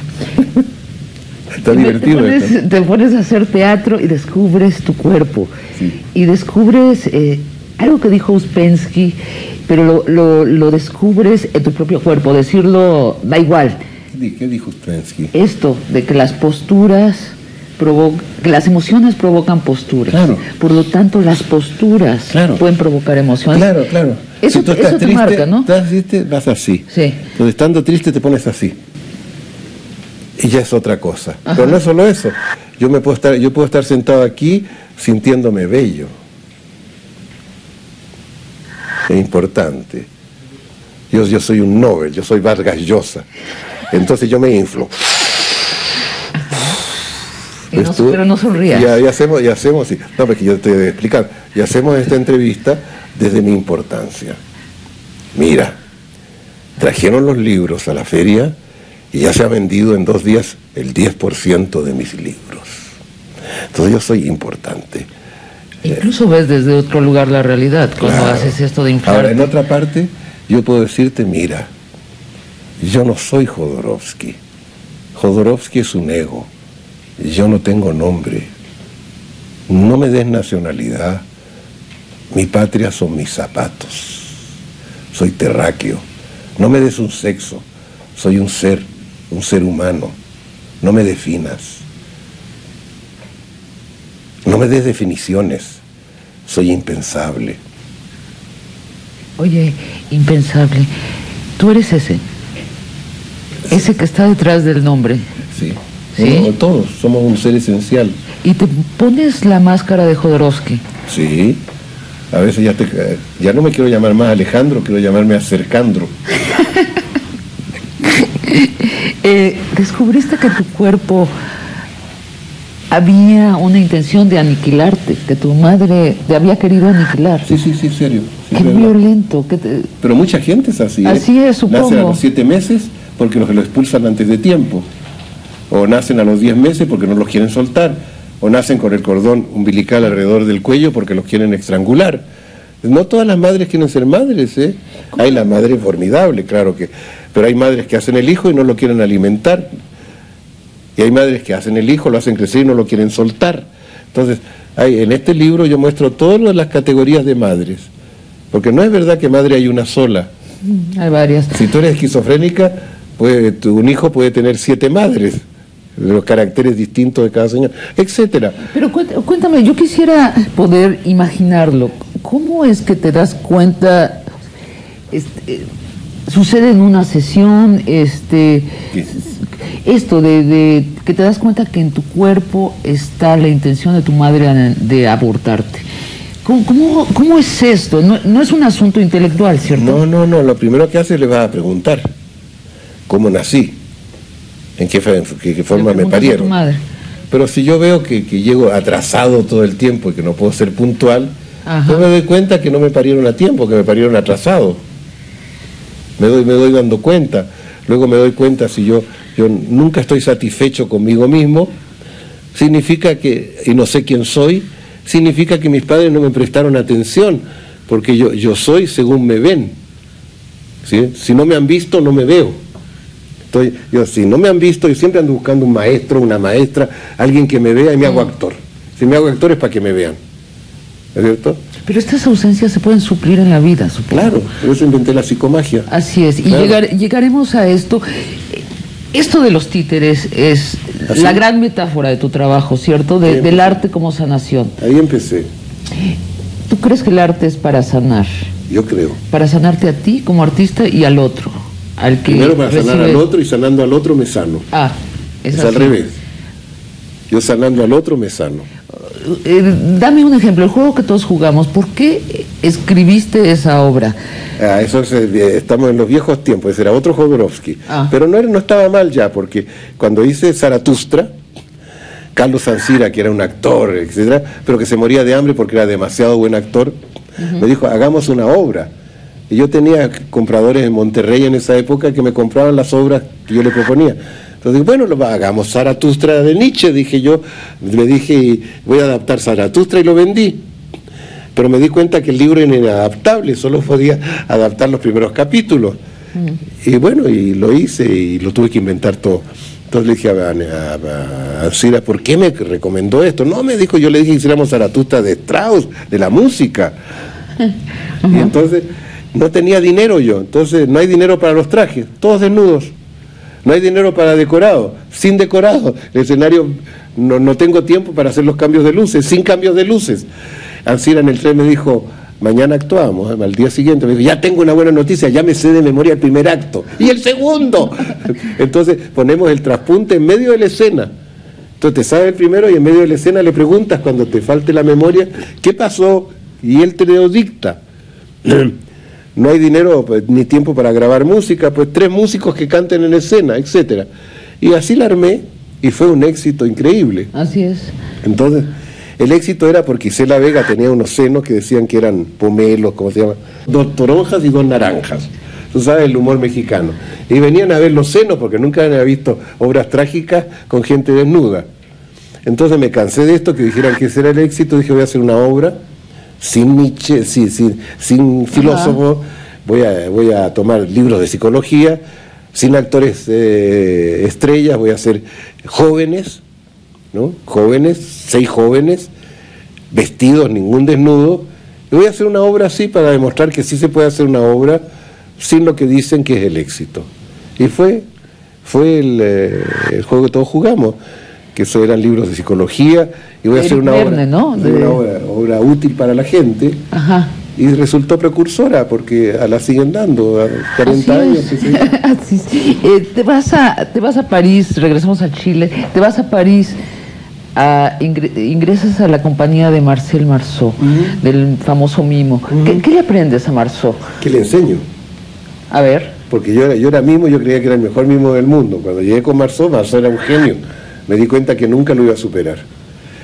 Está Te divertido pones, te pones a hacer teatro y descubres tu cuerpo. Y descubres eh, algo que dijo Uspensky, pero lo, lo- lo descubres en tu propio cuerpo. Decirlo da igual. ¿Qué dijo Uspensky? Esto de que las posturas las emociones provocan posturas. Por lo tanto, las posturas pueden provocar emociones. Claro, claro. Eso, si tú eso estás te triste, marca, ¿no? estás triste, vas así. Sí. Entonces, estando triste, te pones así. Y ya es otra cosa. Pero no es solo eso. Yo, me puedo estar, yo puedo estar sentado aquí sintiéndome bello. Es importante. Yo, yo soy un Nobel, yo soy Vargas Llosa. Entonces yo me inflo. Pero no sonrías. Y, y hacemos, y hacemos, sí. no, porque yo te voy a explicar. Y hacemos esta entrevista desde mi importancia. Mira, trajeron los libros a la feria y ya se ha vendido en dos días el 10% de mis libros. Entonces yo soy importante. Incluso ves desde otro lugar la realidad cuando Claro. haces esto de inflar. Ahora, en otra parte, yo puedo decirte, mira, yo no soy Jodorowsky. Jodorowsky es un ego. Yo no tengo nombre. No me des nacionalidad. Mi patria son mis zapatos. Soy terráqueo. No me des un sexo. Soy un ser, un ser humano. No me definas. No me des definiciones. Soy impensable. Oye, impensable. Tú eres ese. Ese que está detrás del nombre. Sí. ¿Sí? Bueno, todos somos un ser esencial. Y te pones la máscara de Jodorowsky. Sí. A veces ya, te, ya no me quiero llamar más Alejandro, quiero llamarme Acercandro. Eh, descubriste que tu cuerpo había una intención de aniquilarte, que tu madre te había querido aniquilar. Sí, sí, sí, serio. sí, Qué verdad. violento. que te- Pero mucha gente es así. ¿eh? Así es, supongo. Nacen a los siete meses porque los lo expulsan antes de tiempo. O nacen a los diez meses porque no los quieren soltar. O nacen con el cordón umbilical alrededor del cuello porque los quieren estrangular. No todas las madres quieren ser madres, ¿eh? Hay la madre formidable, claro que Pero hay madres que hacen el hijo y no lo quieren alimentar. Y hay madres que hacen el hijo, lo hacen crecer y no lo quieren soltar. Entonces, hay, en este libro yo muestro todas las categorías de madres. Porque no es verdad que madre hay una sola. Hay varias. Si tú eres esquizofrénica, tu- un hijo puede tener siete madres, de los caracteres distintos de cada señora, etcétera. Pero cuént- cuéntame, yo quisiera poder imaginarlo. ¿Cómo es que te das cuenta? este, sucede en una sesión, este, esto de, de que te das cuenta que en tu cuerpo está la intención de tu madre de- abortarte. ¿Cómo, cómo, cómo es esto? No, no es un asunto intelectual, ¿cierto? No, no, no, lo primero que hace le vas a preguntar cómo nací, en qué, fe- en qué- qué forma me parieron. madre. Pero si yo veo que, que llego atrasado todo el tiempo y que no puedo ser puntual, Ajá. yo me doy cuenta que no me parieron a tiempo, que me parieron atrasado. Me doy, me doy dando cuenta. Luego me doy cuenta si yo, yo nunca estoy satisfecho conmigo mismo, significa que, y no sé quién soy, significa que mis padres no me prestaron atención, porque yo, yo soy según me ven. ¿sí? Si no me han visto, no me veo. Estoy, yo, si no me han visto, yo siempre ando buscando un maestro, una maestra, alguien que me vea y me hago actor. Si me hago actor es para que me vean. ¿Es cierto? Pero estas ausencias se pueden suplir en la vida, supongo. Claro, por eso inventé la psicomagia. Así es, y Claro. llegar- llegaremos a esto. Esto de los títeres es Así la gran metáfora de tu trabajo, ¿cierto? De- del arte como sanación. Ahí empecé, ¿Tú crees que el arte es para sanar? yo creo. Para sanarte a ti como artista y al otro. Al que Primero para sanar al otro y sanando al otro me sano. Ah, es, Es, al revés. Yo sanando al otro me sano. Eh, dame un ejemplo, el juego que todos jugamos, ¿por qué escribiste esa obra? Ah, eso es, eh, estamos en los viejos tiempos, ese era otro Jodorowsky. Ah. Pero no, no estaba mal ya, porque cuando hice Zaratustra, Carlos Sancira, que era un actor, etcétera, pero que se moría de hambre porque era demasiado buen actor, me dijo, hagamos una obra. Y yo tenía compradores en Monterrey en esa época que me compraban las obras que yo le proponía. Entonces, bueno, lo hagamos Zaratustra de Nietzsche, dije yo, le dije, y voy a adaptar Zaratustra y lo vendí. Pero me di cuenta que el libro era inadaptable, solo podía adaptar los primeros capítulos. Y bueno, y lo hice y lo tuve que inventar todo. Entonces le dije a, a, a- a Alcira, ¿por qué me recomendó esto? No, me dijo, yo le dije que hiciéramos Zaratustra de Strauss, de la música. Y entonces no tenía dinero yo, entonces no hay dinero para los trajes, todos desnudos. No hay dinero para decorado, sin decorado. El escenario, no, no tengo tiempo para hacer los cambios de luces, sin cambios de luces. Alcira en el tren me dijo, mañana actuamos. Al día siguiente me dijo, ya tengo una buena noticia, ya me sé de memoria el primer acto. Y el segundo. Entonces ponemos el traspunte en medio de la escena. Entonces te sabes el primero y en medio de la escena le preguntas cuando te falte la memoria, ¿qué pasó? Y él te lo dicta. No hay dinero pues, ni tiempo para grabar música, pues tres músicos que canten en escena, etcétera. Y así la armé y fue un éxito increíble. Así es. Entonces, el éxito era porque Isela Vega tenía unos senos que decían que eran pomelos, ¿cómo se llama? Dos toronjas y dos naranjas. Tú sabes el humor mexicano. Y venían a ver los senos porque nunca había visto obras trágicas con gente desnuda. Entonces me cansé de esto, que dijeran que ese era el éxito, dije voy a hacer una obra sin Nietzsche, sin, sin, sin filósofo, voy a, voy a tomar libros de psicología, sin actores eh, estrellas, voy a hacer jóvenes, ¿no? Jóvenes, seis jóvenes, vestidos, ningún desnudo. Y voy a hacer una obra así para demostrar que sí se puede hacer una obra sin lo que dicen que es el éxito. Y fue, fue el, eh, el juego que todos jugamos, que eso eran libros de psicología, y voy a hacer una, obra, Verne, ¿no? una De- obra, obra útil para la gente. Ajá. Y resultó precursora, porque a la siguen dando, a 40 Así años. es. sí, sí. Así es. Eh, te, vas a, te vas a París, regresamos a Chile, te vas a París, a, ingre- ingresas a la compañía de Marcel Marceau, del famoso mimo. ¿Qué, qué le aprendes a Marceau? ¿Qué le enseño? A ver. Porque yo era, yo era mimo, yo creía que era el mejor mimo del mundo. Cuando llegué con Marceau, Marceau era un genio. Me di cuenta que nunca lo iba a superar.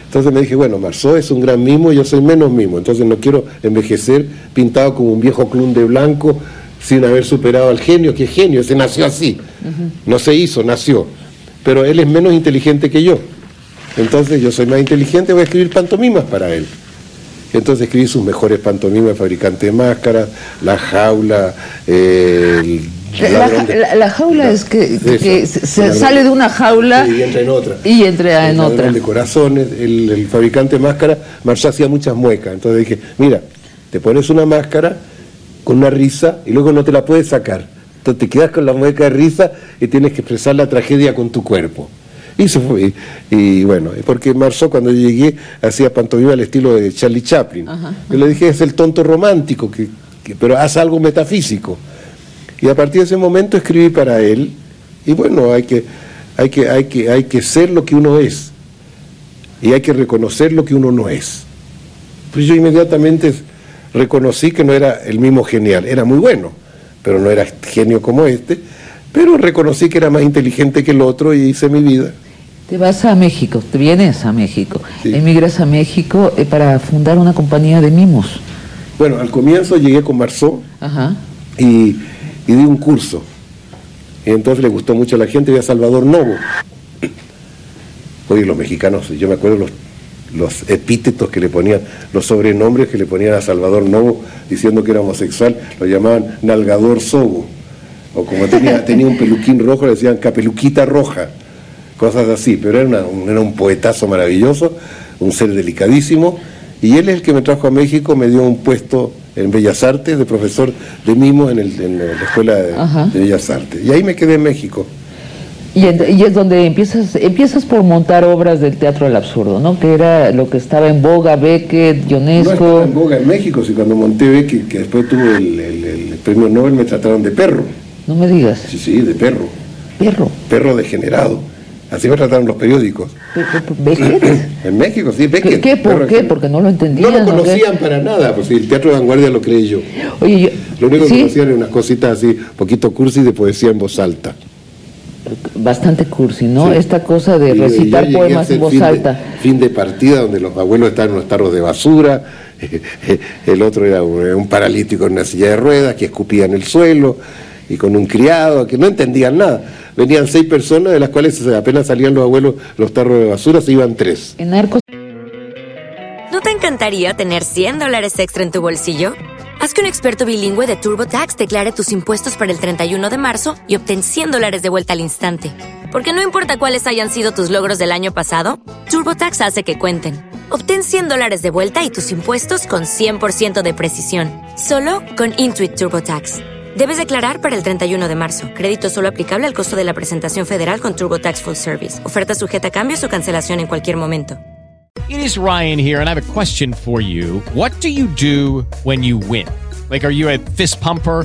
Entonces me dije, bueno, Marceau es un gran mimo, yo soy menos mimo. Entonces no quiero envejecer pintado como un viejo clon de blanco sin haber superado al genio. ¿Qué genio? Ese nació así. No se hizo, nació. Pero él es menos inteligente que yo. Entonces yo soy más inteligente, voy a escribir pantomimas para él. Entonces escribí sus mejores pantomimas, fabricante de máscaras, La Jaula, eh, el La, jaula es que, Eso, que se, sale de una jaula y entra en otra. y entra en otra. de corazones, el, el fabricante de máscara, Marchá hacía muchas muecas. Entonces dije, mira, te pones una máscara con una risa y luego no te la puedes sacar. Entonces te quedas con la mueca de risa y tienes que expresar la tragedia con tu cuerpo. Y se fue. Y, bueno, porque Marceau cuando llegué hacía pantomima al estilo de Charlie Chaplin. Yo le dije, es el tonto romántico, que, que- pero haz algo metafísico. Y a partir de ese momento escribí para él. Y bueno, hay que, hay que, hay que, hay que ser lo que uno es. Y hay que reconocer lo que uno no es. Pues yo inmediatamente reconocí que no era el mismo genial. Era muy bueno, pero no era genio como este. Pero reconocí que era más inteligente que el otro y hice mi vida. Te vas a México, te vienes a México, emigras a México eh, para fundar una compañía de mimos. Bueno, al comienzo llegué con Marceau Ajá. y, y di un curso. Y entonces le gustó mucho a la gente, vi a Salvador Novo. Oye, los mexicanos, yo me acuerdo los, los epítetos que le ponían, los sobrenombres que le ponían a Salvador Novo diciendo que era homosexual, lo llamaban Nalgador Sobo. O como tenía, tenía un peluquín rojo, le decían Capeluquita Roja. Cosas así, pero era, una- era un poetazo maravilloso, un ser delicadísimo. Y él es el que me trajo a México, me dio un puesto en Bellas Artes de profesor de mimo en, el- en la Escuela de, Bellas Artes. Y ahí me quedé en México. Y, es donde empiezas, empiezas por montar obras del teatro del absurdo, ¿no? Que era lo que estaba en boga, Beckett, No Ionesco. estaba en boga en México, si cuando monté Becky, que después tuvo el, el- el premio Nobel, me trataron de perro. No me digas. Sí, sí, de perro. Perro. Perro degenerado. Así me trataron los periódicos. En México, sí, Beckett. ¿Qué, ¿Por qué? Porque no lo No entendían. lo ¿o qué? conocían para nada, pues si el teatro de vanguardia lo creé yo. Oye, yo- Lo único que conocían eran unas cositas así, poquito cursi de poesía en voz alta. Bastante cursi, ¿no? Sí. Esta cosa de recitar poemas en voz fin de- alta. fin de partida donde los abuelos estaban en unos tarros de basura, el otro era un, un paralítico en una silla de ruedas que escupía en el suelo y con un criado que no entendían nada. Venían seis personas, de las cuales apenas salían los abuelos los tarros de basura, se iban tres. En. ¿No te encantaría tener 100 dólares extra en tu bolsillo? Haz que un experto bilingüe de TurboTax declare tus impuestos para el 31 de marzo y obtén 100 dólares de vuelta al instante. Porque no importa cuáles hayan sido tus logros del año pasado, TurboTax hace que cuenten. Obtén 100 dólares de vuelta y tus impuestos con 100% de precisión. Solo con Intuit TurboTax. Debes declarar para el 31 de marzo. Crédito solo aplicable al costo de la presentación federal con TurboTax Full Service. Oferta sujeta a cambios o cancelación en cualquier momento. It is Ryan here, and I have a question for you. What do you do when you win? Like, are you a fist pumper?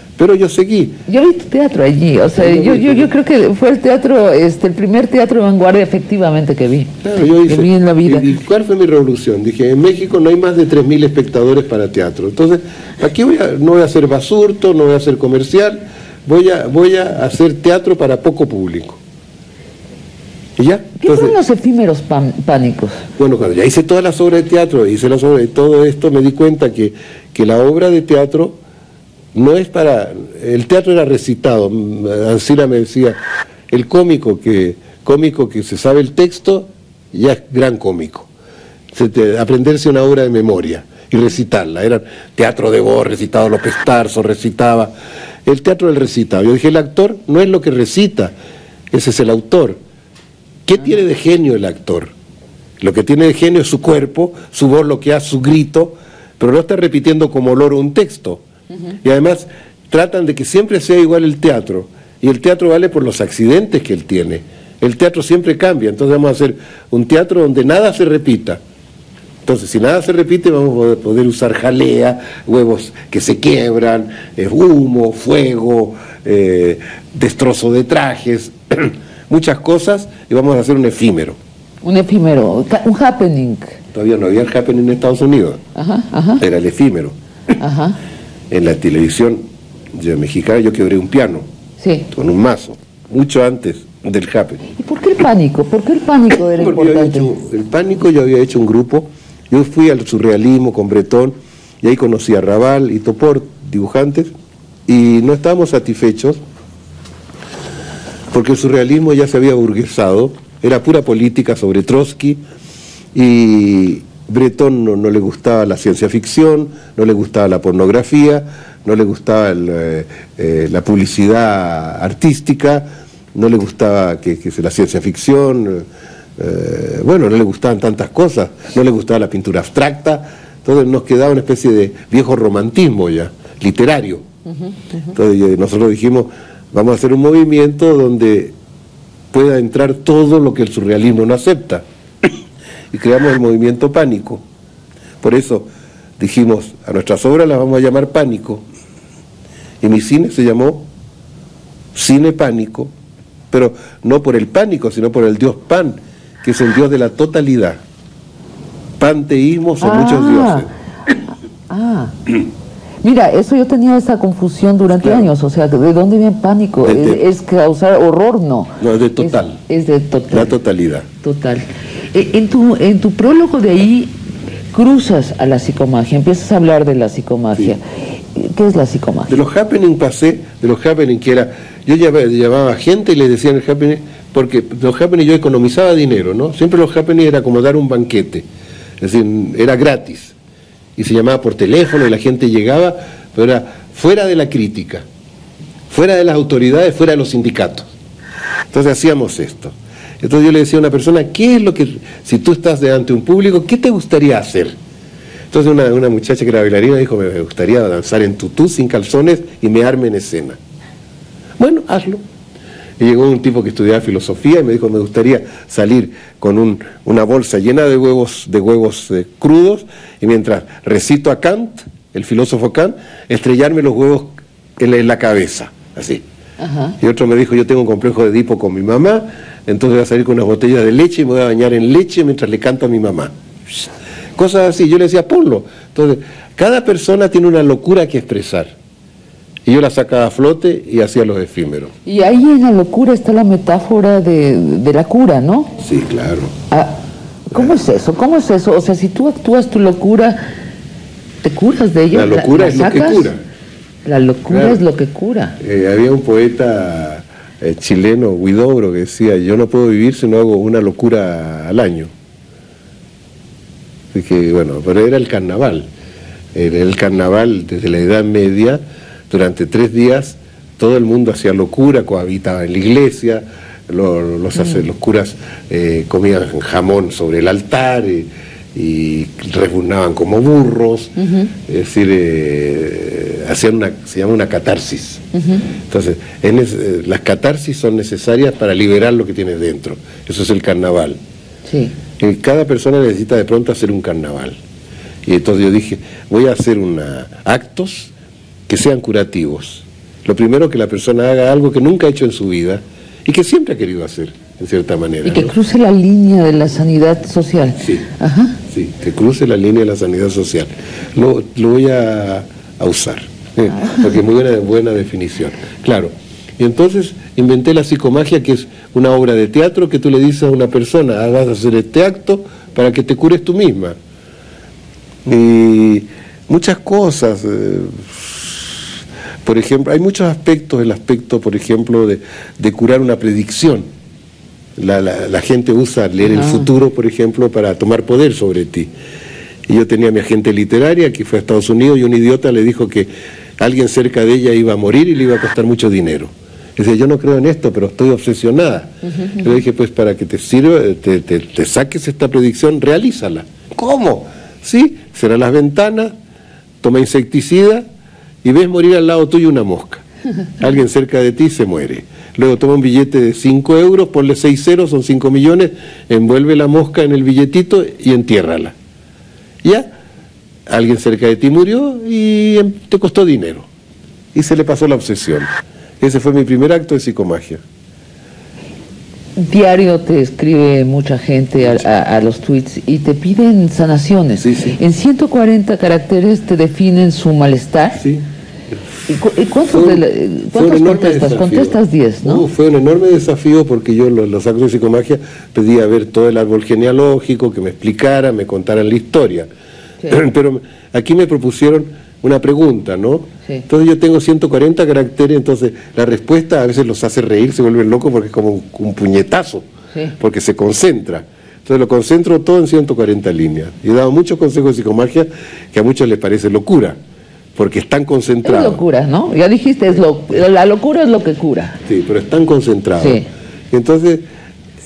Pero yo seguí. Yo vi teatro allí, o sea, yo, yo, yo creo que fue el teatro, este, el primer teatro de vanguardia efectivamente que vi. Claro, yo hice- que vi en la vida. ¿Y, y cuál fue mi revolución? Dije, en México no hay más de 3.000 espectadores para teatro. Entonces, aquí voy a, no voy a hacer basurto, no voy a hacer comercial, voy a, voy a hacer teatro para poco público. ¿Y ya? ¿Qué fueron los efímeros pan- pánicos? Bueno, cuando ya hice todas las obras de teatro, hice las obras de todo esto, me di cuenta que, que la obra de teatro no es para... El teatro era recitado. Ancira me decía, el cómico que, cómico que se sabe el texto, ya es gran cómico. Se te- aprenderse una obra de memoria y recitarla. Era teatro de voz, recitado López Tarso, recitaba. El teatro del recitado. Yo dije, el actor no es lo que recita, ese es el autor. ¿Qué tiene de genio el actor? Lo que tiene de genio es su cuerpo, su voz, lo que hace, su grito, pero no está repitiendo como loro un texto. Y además tratan de que siempre sea igual el teatro. Y el teatro vale por los accidentes que él tiene. El teatro siempre cambia. Entonces vamos a hacer un teatro donde nada se repita. Entonces, si nada se repite, vamos a poder- usar jalea, huevos que se quiebran, eh, humo, fuego, eh, destrozo de trajes, muchas cosas, y vamos a hacer un efímero. Un efímero, un happening. Todavía no había el happening en Estados Unidos, Ajá, ajá, era el efímero. ajá. En la televisión yo, mexicana yo quebré un piano Sí. con un mazo, mucho antes del happening. ¿Y por qué el pánico? ¿Por qué el pánico era Porque importante? hecho- el pánico yo había hecho un grupo, yo fui al surrealismo con Bretón y ahí conocí a Raval y Topor, dibujantes, y no estábamos satisfechos porque el surrealismo ya se había burguesado, era pura política sobre Trotsky y Bretón no, no le gustaba la ciencia ficción, no le gustaba la pornografía, no le gustaba el, eh, eh, la publicidad artística, no le gustaba que, la ciencia ficción, eh, bueno, no le gustaban tantas cosas, no le gustaba la pintura abstracta, entonces nos quedaba una especie de viejo romantismo ya, literario. Entonces nosotros dijimos, vamos a hacer un movimiento donde pueda entrar todo lo que el surrealismo no acepta. Y creamos el movimiento pánico. Por eso dijimos, a nuestras obras las vamos a llamar pánico. Y mi cine se llamó Cine Pánico, pero no por el pánico, sino por el dios Pan, que es el dios de la totalidad. Panteísmo son muchos Ah. dioses. Ah. Mira, eso yo tenía esa confusión durante años, o sea, ¿de dónde viene pánico? De- de- Es, es causar horror, no. No, es de total. Es de total. La totalidad. Total. Eh, En tu, en tu prólogo de ahí cruzas a la psicomagia, empiezas a hablar de la psicomagia. ¿Qué es la psicomagia? De los happening pasé, de los happening que era, yo llamaba, llamaba gente y les decía en el happening, porque los happening yo economizaba dinero, ¿no? Siempre los happening era como dar un banquete, es decir, era gratis. Y se llamaba por teléfono y la gente llegaba, pero era fuera de la crítica, fuera de las autoridades, fuera de los sindicatos. Entonces hacíamos esto. Entonces yo le decía a una persona, ¿qué es lo que, si tú estás delante de un público, ¿qué te gustaría hacer? Entonces una, una muchacha que era bailarina dijo, me gustaría danzar en tutú, sin calzones y me arme en escena. Bueno, hazlo. Y llegó un tipo que estudiaba filosofía y me dijo, me gustaría salir con un- una bolsa llena de huevos, de huevos eh, crudos y mientras recito a Kant, el filósofo Kant, estrellarme los huevos en la, en la cabeza, así. Ajá. Y otro me dijo, yo tengo un complejo de Edipo con mi mamá, entonces voy a salir con unas botellas de leche y me voy a bañar en leche mientras le canto a mi mamá. Cosas así, yo le decía, ponlo. Entonces, cada persona tiene una locura que expresar. Y yo la sacaba a flote y hacía los efímeros. Y ahí en la locura está la metáfora de, de la cura, ¿no? Sí, claro. Ah, ¿Cómo es eso? ¿Cómo es eso? O sea, si tú actúas tu locura, ¿te curas de ella? La locura es lo que cura. La locura Claro. es lo que cura. Eh, había un poeta eh, chileno, Huidobro, que decía, yo no puedo vivir si no hago una locura al año. Así que, bueno, pero era el carnaval. Era el carnaval desde la Edad Media, durante tres días, todo el mundo hacía locura, cohabitaba en la iglesia, lo- los, sacer- los curas eh, comían jamón sobre el altar y, y rebuznaban como burros, es decir, eh, hacían una, se llama una catarsis. Entonces, en es- eh, las catarsis son necesarias para liberar lo que tienes dentro. Eso es el carnaval. Sí. Y cada persona necesita de pronto hacer un carnaval. Y entonces yo dije, voy a hacer una, actos que sean curativos. Lo primero que la persona haga algo que nunca ha hecho en su vida y que siempre ha querido hacer, en cierta manera. Y que ¿no? cruce la línea de la sanidad social. Sí. Ajá. Sí, que cruce la línea de la sanidad social. Lo, lo voy a, a usar, eh, porque es muy buena, buena definición. Claro. Y entonces inventé la psicomagia, que es una obra de teatro que tú le dices a una persona, "Ah, vas a hacer este acto para que te cures tú misma. Y muchas cosas. eh, por ejemplo, hay muchos aspectos, el aspecto, por ejemplo, de, de curar una predicción. La, la- la gente usa leer el futuro, por ejemplo, para tomar poder sobre ti. Y yo tenía a mi agente literaria que fue a Estados Unidos y un idiota le dijo que alguien cerca de ella iba a morir y le iba a costar mucho dinero. Dice, yo no creo en esto, pero estoy obsesionada. Le dije, pues para que te sirva, te, te- te saques esta predicción, realízala. ¿Cómo? Sí, cierra las ventanas, toma insecticida y ves morir al lado tuyo una mosca. Alguien cerca de ti se muere. Luego toma un billete de 5 euros, ponle 6 ceros, son 5 millones, envuelve la mosca en el billetito y entiérrala. Ya, alguien cerca de ti murió y em, te costó dinero. Y se le pasó la obsesión. Ese fue mi primer acto de psicomagia. Diario te escribe mucha gente a, a- a los tweets y te piden sanaciones. En 140 caracteres te definen su malestar. ¿Y, cu- y cuántos, Fue un- de cuántos enorme contestas? Contestas 10, ¿no? Uh, fue un enorme desafío porque yo los, los actos de psicomagia pedía ver todo el árbol genealógico, que me explicara, me contaran la historia. Pero aquí me propusieron una pregunta, ¿no? Sí. Entonces yo tengo 140 caracteres, entonces la respuesta a veces los hace reír, se vuelven locos porque es como un, un puñetazo, Sí. porque se concentra. Entonces lo concentro todo en 140 líneas. Y he dado muchos consejos de psicomagia que a muchos les parece locura, porque están Es concentrados. locura, ¿no? Ya dijiste, es lo, la locura es lo que cura. Sí, pero están concentrados. Sí. Entonces,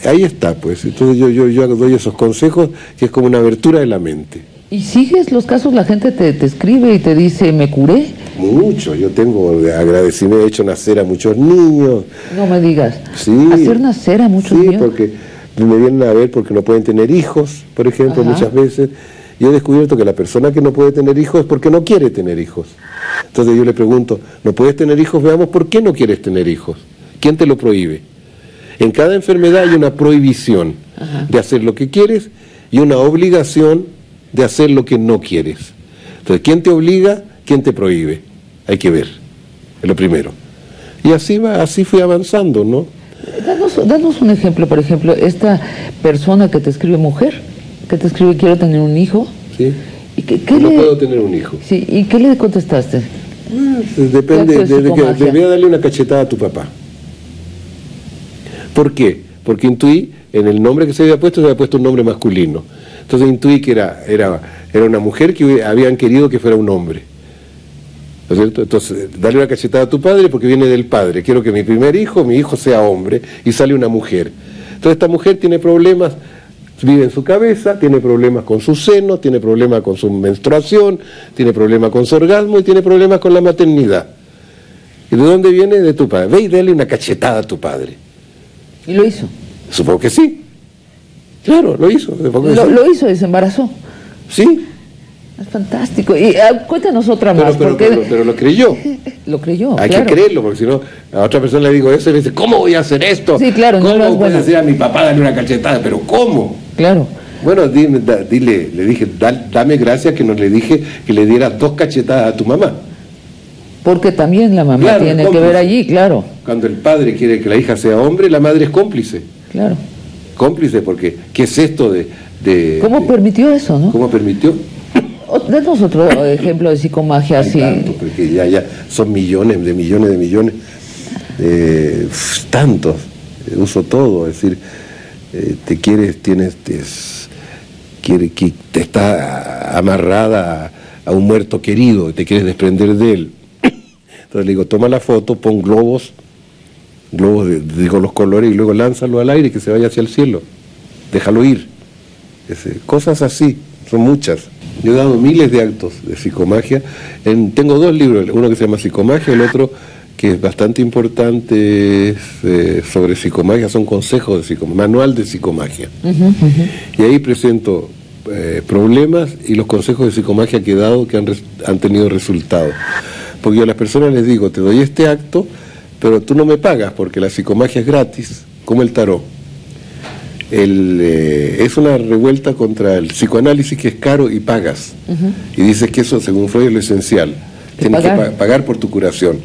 ahí está, pues. Entonces yo, yo, yo doy esos consejos que es como una abertura de la mente. ¿Y sigues los casos? La gente te, te escribe y te dice, me curé. Mucho, yo tengo de agradecimiento, he hecho nacer a muchos niños. No me digas. Sí. Hacer nacer a muchos Sí, niños. porque me vienen a ver porque no pueden tener hijos, por ejemplo, Ajá. muchas veces. Yo he descubierto que la persona que no puede tener hijos es porque no quiere tener hijos. Entonces yo le pregunto, ¿no puedes tener hijos? Veamos por qué no quieres tener hijos. ¿Quién te lo prohíbe? En cada enfermedad hay una prohibición de hacer lo que quieres y una obligación de hacer lo que no quieres. Entonces, ¿quién te obliga? ¿Quién te prohíbe? Hay que ver, es lo primero. Y así va, así fui avanzando, ¿no? Danos, danos un ejemplo, por ejemplo, esta persona que te escribe mujer, que te escribe quiero tener un hijo. ¿sí? ¿Y qué, qué no le, puedo tener un hijo. sí, ¿Y qué le contestaste? Depende, Acto de de, que debía darle una cachetada a tu papá. ¿Por qué? Porque intuí, en el nombre que se había puesto, se había puesto un nombre masculino. Entonces intuí que era, era, era una mujer que habían querido que fuera un hombre. ¿No es cierto? Entonces, darle una cachetada a tu padre porque viene del padre. Quiero que mi primer hijo, mi hijo sea hombre, y sale una mujer. Entonces esta mujer tiene problemas, vive en su cabeza, tiene problemas con su seno, tiene problemas con su menstruación, tiene problemas con su orgasmo y tiene problemas con la maternidad. ¿Y de dónde viene? De tu padre. Ve y dale una cachetada a tu padre. Y lo hizo. Supongo que sí. Claro, lo hizo. Lo, sí. lo hizo y se embarazó. Sí, Es fantástico. Y ah, cuéntanos otra más. pero, pero, porque pero- pero lo creyó. lo creyó. Hay claro. que creerlo, porque si no, a otra persona le digo eso y me dice, ¿cómo voy a hacer esto? Sí, claro, no ¿Cómo es puedes bueno. decir a mi papá darle una cachetada? ¿Pero cómo? Claro. Bueno, dime, da- dile, le dije, "Da- dame gracias que no le dije que le dieras dos cachetadas a tu mamá. Porque también la mamá Claro, tiene que ver allí, claro. Cuando el padre quiere que la hija sea hombre, la madre es cómplice. Claro. Cómplice, porque ¿qué es esto de... de- ¿Cómo de- permitió eso, no? ¿Cómo permitió? Danos otro ejemplo de psicomagia así. Tanto, porque ya, ya son millones de millones de millones, eh, tantos, uso todo, es decir, eh, te quieres, tienes, te, quiere, que te está amarrada a, un muerto querido, te quieres desprender de él. Entonces le digo, toma la foto, pon globos, globos, de- digo los colores, y luego lánzalo al aire que se vaya hacia el cielo, déjalo ir. Cosas así, son muchas. Yo he dado miles de actos de psicomagia. En- tengo dos libros, uno que se llama Psicomagia, el otro que es bastante importante eh, sobre psicomagia, son consejos de psicomagia, manual de psicomagia. Y ahí presento eh, problemas y los consejos de psicomagia que he dado que han, han tenido resultados. Porque yo a las personas les digo, te doy este acto, pero tú no me pagas porque la psicomagia es gratis, como el tarot. El, eh, es una revuelta contra el psicoanálisis que es caro y pagas. Y dices que eso, según Freud, es lo esencial. Tienes que pagar. pa- pagar por tu curación.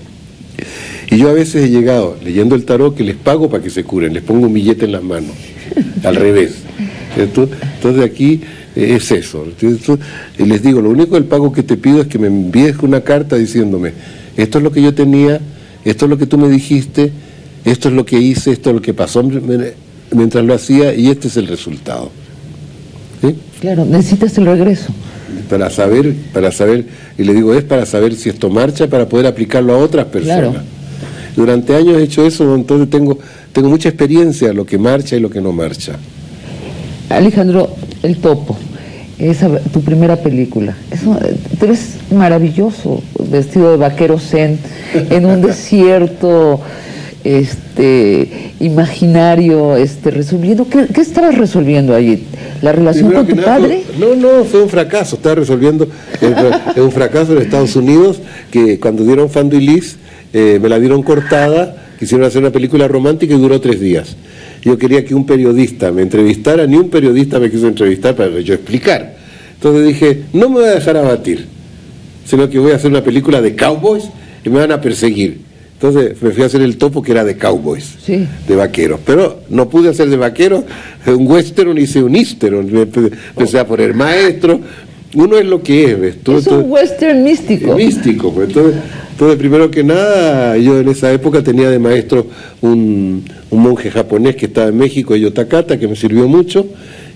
Y yo a veces he llegado leyendo el tarot que les pago para que se curen, les pongo un billete en las manos, al revés. Entonces aquí eh, es eso. Y les digo, lo único del pago que te pido es que me envíes una carta diciéndome, esto es lo que yo tenía, esto es lo que tú me dijiste, esto es lo que hice, esto es lo que pasó mientras lo hacía y este es el resultado. ¿Sí? Claro, necesitas el regreso. Para saber, para saber, y le digo, es para saber si esto marcha, para poder aplicarlo a otras personas. Claro. Durante años he hecho eso, entonces tengo, tengo mucha experiencia lo que marcha y lo que no marcha. Alejandro, El Topo, esa, tu primera película. Eso, eh, te ves maravilloso, vestido de vaquero zen, en un desierto este imaginario, este resolviendo. ¿Qué, qué estabas resolviendo allí? ¿La relación Primero con tu nada, padre? no, no, fue un fracaso, estaba resolviendo, eh, fue un fracaso en Estados Unidos, que cuando dieron Fando y Liz, eh, me la dieron cortada, quisieron hacer una película romántica y duró tres días. Yo quería que un periodista me entrevistara, ni un periodista me quiso entrevistar para yo explicar. Entonces dije, no me voy a dejar abatir, sino que voy a hacer una película de cowboys y me van a perseguir. Entonces me fui a hacer el topo que era de cowboys, Sí. de vaqueros. Pero no pude hacer de vaquero un western, hice un eastern. Me empecé a poner maestro. Uno es lo que es, ¿ves? Todo- Es todo- un western místico. místico. Pues. Entonces, entonces, primero que nada, yo en esa época tenía de maestro un, un monje japonés que estaba en México, Yotakata, que me sirvió mucho,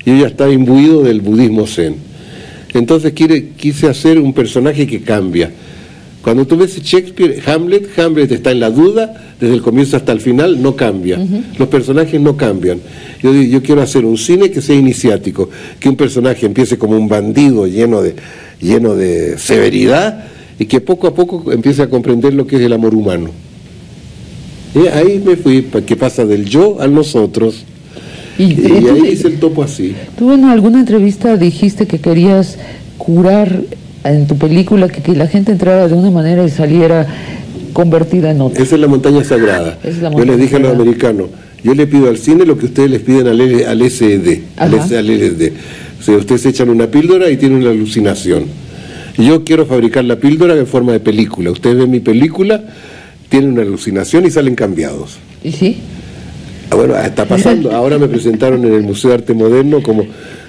y ya estaba imbuido del budismo zen. Entonces quise hacer un personaje que cambia. Cuando tú ves Shakespeare, Hamlet, Hamlet está en la duda, desde el comienzo hasta el final, no cambia. Los personajes no cambian. Yo, digo, yo quiero hacer un cine que sea iniciático, que un personaje empiece como un bandido lleno de, lleno de severidad y que poco a poco empiece a comprender lo que es el amor humano. Y ahí me fui, que pasa del yo al nosotros. Y, Y, ahí hice el topo así. tú en alguna entrevista dijiste que querías curar en tu película, que, que la gente entrara de una manera y saliera convertida en otra. Esa es la montaña sagrada. Yo les dije a los americanos, yo le pido al cine lo que ustedes les piden al, L- al SD, al, Ajá. S- al LSD. O sea, ustedes echan una píldora y tienen una alucinación. Yo quiero fabricar la píldora en forma de película. Ustedes ven mi película, tienen una alucinación y salen cambiados. ¿Y sí? Ah, Bueno, está pasando. Ahora me presentaron en el Museo de Arte Moderno como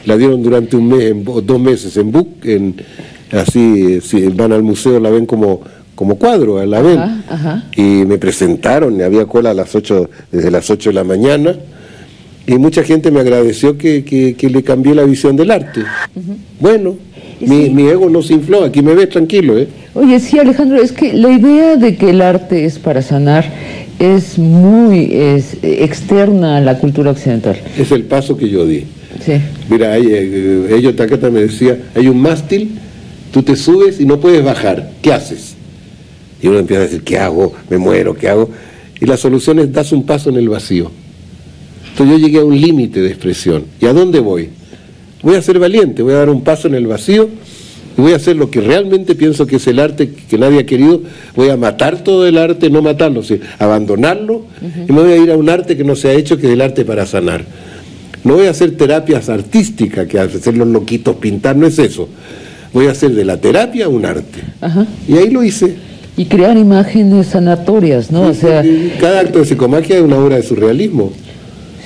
la dieron durante un mes, en dos meses en book, en, así, si van al museo la ven como, como cuadro, la ven. Ajá, ajá. Y me presentaron, había cola a las 8, desde las 8 de la mañana, y mucha gente me agradeció que, que- que le cambié la visión del arte. Bueno, mi, mi ego no se infló, aquí me ves tranquilo, ¿eh? Oye, sí, Alejandro, es que la idea de que el arte es para sanar es muy es, externa a la cultura occidental. Es el paso que yo di. Sí. Mira, hay, eh, ellos Takata me decía, hay un mástil, tú te subes y no puedes bajar, ¿qué haces? Y uno empieza a decir, ¿qué hago? ¿Me muero? ¿Qué hago? Y la solución es das un paso en el vacío. Entonces yo llegué a un límite de expresión. ¿Y a dónde voy? Voy a ser valiente, voy a dar un paso en el vacío y voy a hacer lo que realmente pienso que es el arte que nadie ha querido. Voy a matar todo el arte, no matarlo, sino abandonarlo y me voy a ir a un arte que no se ha hecho, que es el arte para sanar. No voy a hacer terapias artísticas, que hacer los loquitos pintar, no es eso. Voy a hacer de la terapia un arte. Ajá. Y ahí lo hice. Y crear imágenes sanatorias, ¿no? O sea, Cada acto de psicomagia es una obra de surrealismo.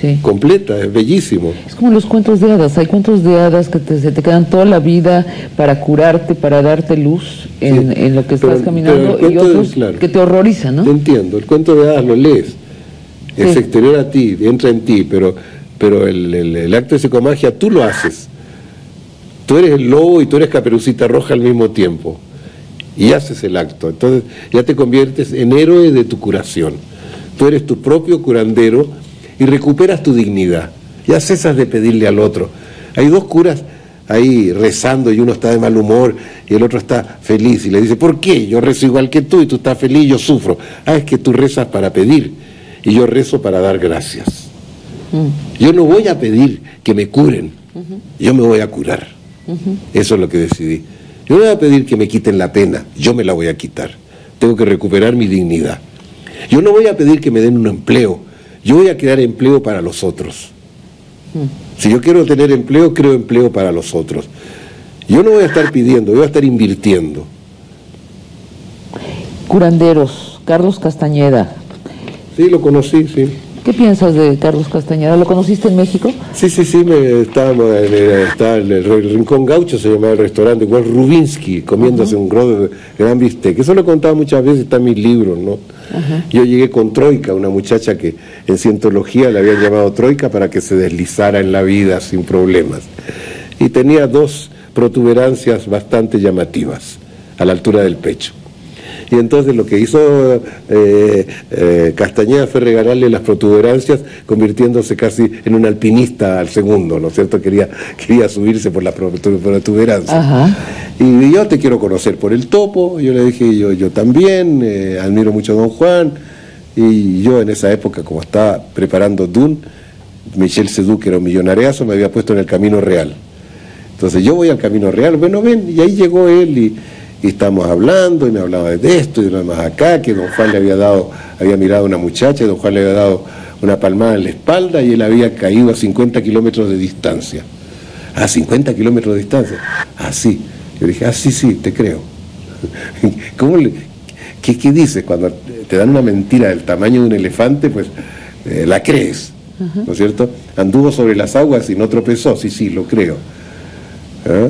Sí. Completa, es bellísimo. es como los cuentos de hadas. Hay cuentos de hadas que te, se te quedan toda la vida para curarte, para darte luz en, en lo que estás Pero- caminando pero y de- otros claro. que te horrorizan, ¿no? Te entiendo, el cuento de hadas lo lees. Es Sí. exterior a ti, entra en ti, pero, pero el, el- el acto de psicomagia tú lo haces. Tú eres el lobo y tú eres caperucita roja al mismo tiempo. Y haces el acto. Entonces ya te conviertes en héroe de tu curación. Tú eres tu propio curandero y recuperas tu dignidad. Ya cesas de pedirle al otro. Hay dos curas ahí rezando y uno está de mal humor y el otro está feliz y le dice, ¿por qué? Yo rezo igual que tú y tú estás feliz y yo sufro. Ah, es que tú rezas para pedir y yo rezo para dar gracias. Yo no voy a pedir que me curen, yo me voy a curar. Eso es lo que decidí. Yo no voy a pedir que me quiten la pena, yo me la voy a quitar. Tengo que recuperar mi dignidad. Yo no voy a pedir que me den un empleo, yo voy a crear empleo para los otros. Si yo quiero tener empleo, creo empleo para los otros. Yo no voy a estar pidiendo, yo voy a estar invirtiendo. Curanderos, Carlos Castañeda. Sí, lo conocí, sí. ¿Qué piensas de Carlos Castañeda? ¿Lo conociste en México? Sí, sí, sí, me, estábamos en el, estaba en el, el Rincón Gaucho, se llamaba el restaurante, igual Rubinsky, comiéndose un gro- gran bistec. Eso lo he contado muchas veces, está en mis libros, ¿no? Yo llegué con Troika, una muchacha que en cientología le habían llamado Troika para que se deslizara en la vida sin problemas. Y tenía dos protuberancias bastante llamativas, a la altura del pecho. Y entonces lo que hizo eh, eh, Castañeda fue regalarle las protuberancias, convirtiéndose casi en un alpinista al segundo, ¿no es cierto? Quería, quería subirse por las protu- protuberancias. Y yo te quiero conocer por el topo, yo le dije, yo, yo también, eh, admiro mucho a Don Juan, y yo en esa época, como estaba preparando Dune, Michel Sedú, que era un millonareazo, me había puesto en el camino real. Entonces yo voy al camino real, bueno, ven, y ahí llegó él y, y estamos hablando, y me hablaba de esto y de demás acá, que don Juan le había dado, había mirado a una muchacha, y don Juan le había dado una palmada en la espalda y él había caído a 50 kilómetros de distancia. A 50 kilómetros de distancia. Así. Yo dije, ah, sí, sí, te creo. ¿Cómo le, ¿qué, qué dices? Cuando te dan una mentira del tamaño de un elefante, pues eh, la crees, ¿no es cierto? Anduvo sobre las aguas y no tropezó, sí, sí, lo creo. ¿Ah?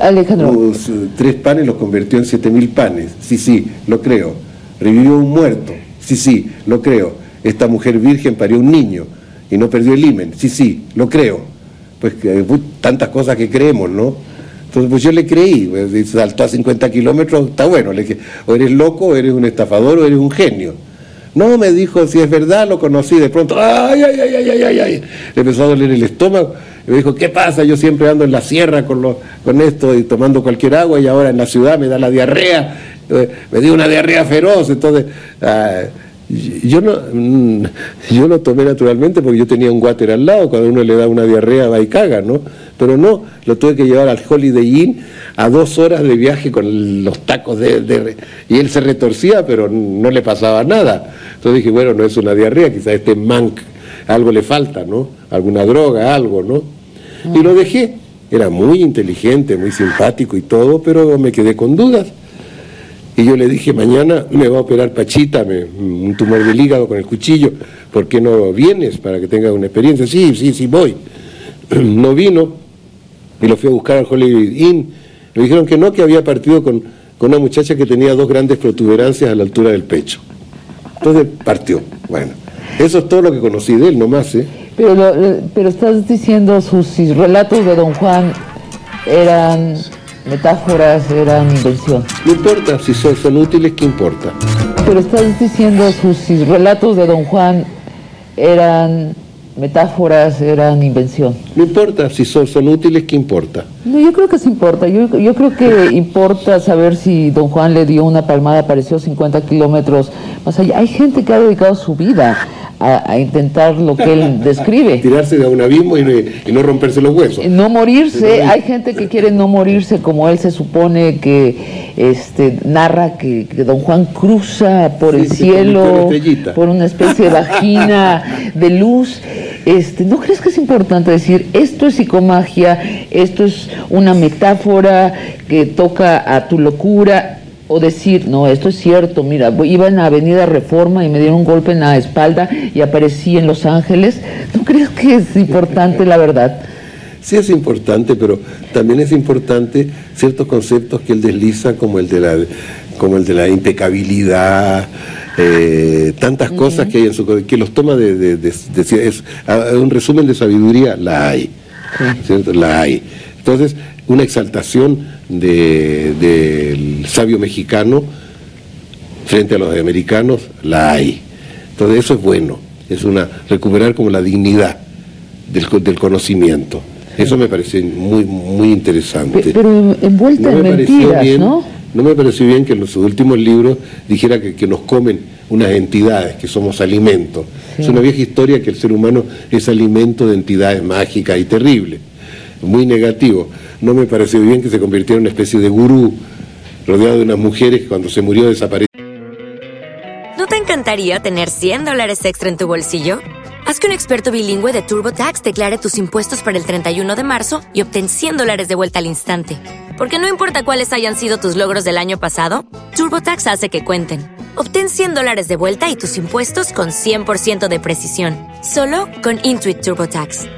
Alejandro, Los, eh, tres panes los convirtió en siete mil panes. Sí, sí, lo creo. Revivió un muerto. Sí, sí, lo creo. Esta mujer virgen parió un niño y no perdió el himen. Sí, sí, lo creo. Pues uh, tantas cosas que creemos, ¿no? Entonces, pues yo le creí. pues, saltó a 50 kilómetros, está bueno. Le dije, o eres loco, o eres un estafador, o eres un genio. No, me dijo, si es verdad, lo conocí. De pronto, ay, ay, ay, ay, ay, ay. Le empezó a doler el estómago. Y me dijo, ¿qué pasa? Yo siempre ando en la sierra con, lo- con esto y tomando cualquier agua y ahora en la ciudad me da la diarrea. Eh, Me dio una diarrea feroz. Entonces, ah, yo no, mm, yo lo tomé naturalmente porque yo tenía un water al lado. Cuando uno le da una diarrea va y caga, ¿no? Pero no, lo tuve que llevar al Holiday Inn a dos horas de viaje con los tacos de, de- y él se retorcía, pero no le pasaba nada. Entonces dije, bueno, no es una diarrea, quizás este manc, algo le falta, ¿no? Alguna droga, algo, ¿no? Y lo dejé. Era muy inteligente, muy simpático y todo, pero me quedé con dudas. Y yo le dije, mañana me va a operar Pachita, me- un tumor del hígado con el cuchillo, ¿por qué no vienes para que tengas una experiencia? Sí, sí, sí, voy. No vino y lo fui a buscar al Holiday Inn. Me dijeron que no, que había partido con, con una muchacha que tenía dos grandes protuberancias a la altura del pecho. Entonces partió. Bueno, eso es todo lo que conocí de él, nomás, ¿eh? Pero, lo- pero estás diciendo sus sus relatos de Don Juan eran metáforas, eran invención. No importa, si son, son útiles, ¿qué importa? Pero estás diciendo sus sus relatos de Don Juan eran metáforas, eran invención. No importa, si son, son útiles, ¿qué importa? No, yo creo que sí importa. Yo, yo creo que importa saber si don Juan le dio una palmada, apareció 50 kilómetros más allá. Hay gente que ha dedicado su vida a, a intentar lo que él describe. Tirarse de un abismo y no, y no romperse los huesos. No morirse, hay gente que quiere no morirse, como él se supone que este, narra que, que don Juan cruza por el Sí, cielo, por una especie de vagina de luz. Este, ¿No crees que es importante decir, esto es psicomagia, esto es una metáfora que toca a tu locura? O decir, no, esto es cierto, mira, iba en la avenida Reforma y me dieron un golpe en la espalda y aparecí en Los Ángeles. ¿No crees que es importante la verdad? Sí es importante, pero también es importante ciertos conceptos que él desliza, como el de la, como el de la impecabilidad, eh, tantas cosas que hay en su que los toma de, de- de- de- es a- un resumen de sabiduría, la hay, ¿cierto? La hay. Entonces, una exaltación de- del sabio mexicano frente a los americanos, la hay. Entonces, eso es bueno, es una recuperar como la dignidad del, co- del conocimiento. Eso me parece muy, muy interesante. Pe- Pero envuelta en me mentiras, bien, ¿no? no me pareció bien que en los últimos libros dijera que, que nos comen unas entidades, que somos alimento. Sí. Es una vieja historia que el ser humano es alimento de entidades mágicas y terribles, muy negativo. No me pareció bien que se convirtiera en una especie de gurú, rodeado de unas mujeres que cuando se murió desaparecieron. ¿No te encantaría tener 100 dólares extra en tu bolsillo? Haz que un experto bilingüe de TurboTax declare tus impuestos para el 31 de marzo y obtén 100 dólares de vuelta al instante. Porque no importa cuáles hayan sido tus logros del año pasado, TurboTax hace que cuenten. Obtén 100 dólares de vuelta y tus impuestos con 100% de precisión. Solo con Intuit TurboTax.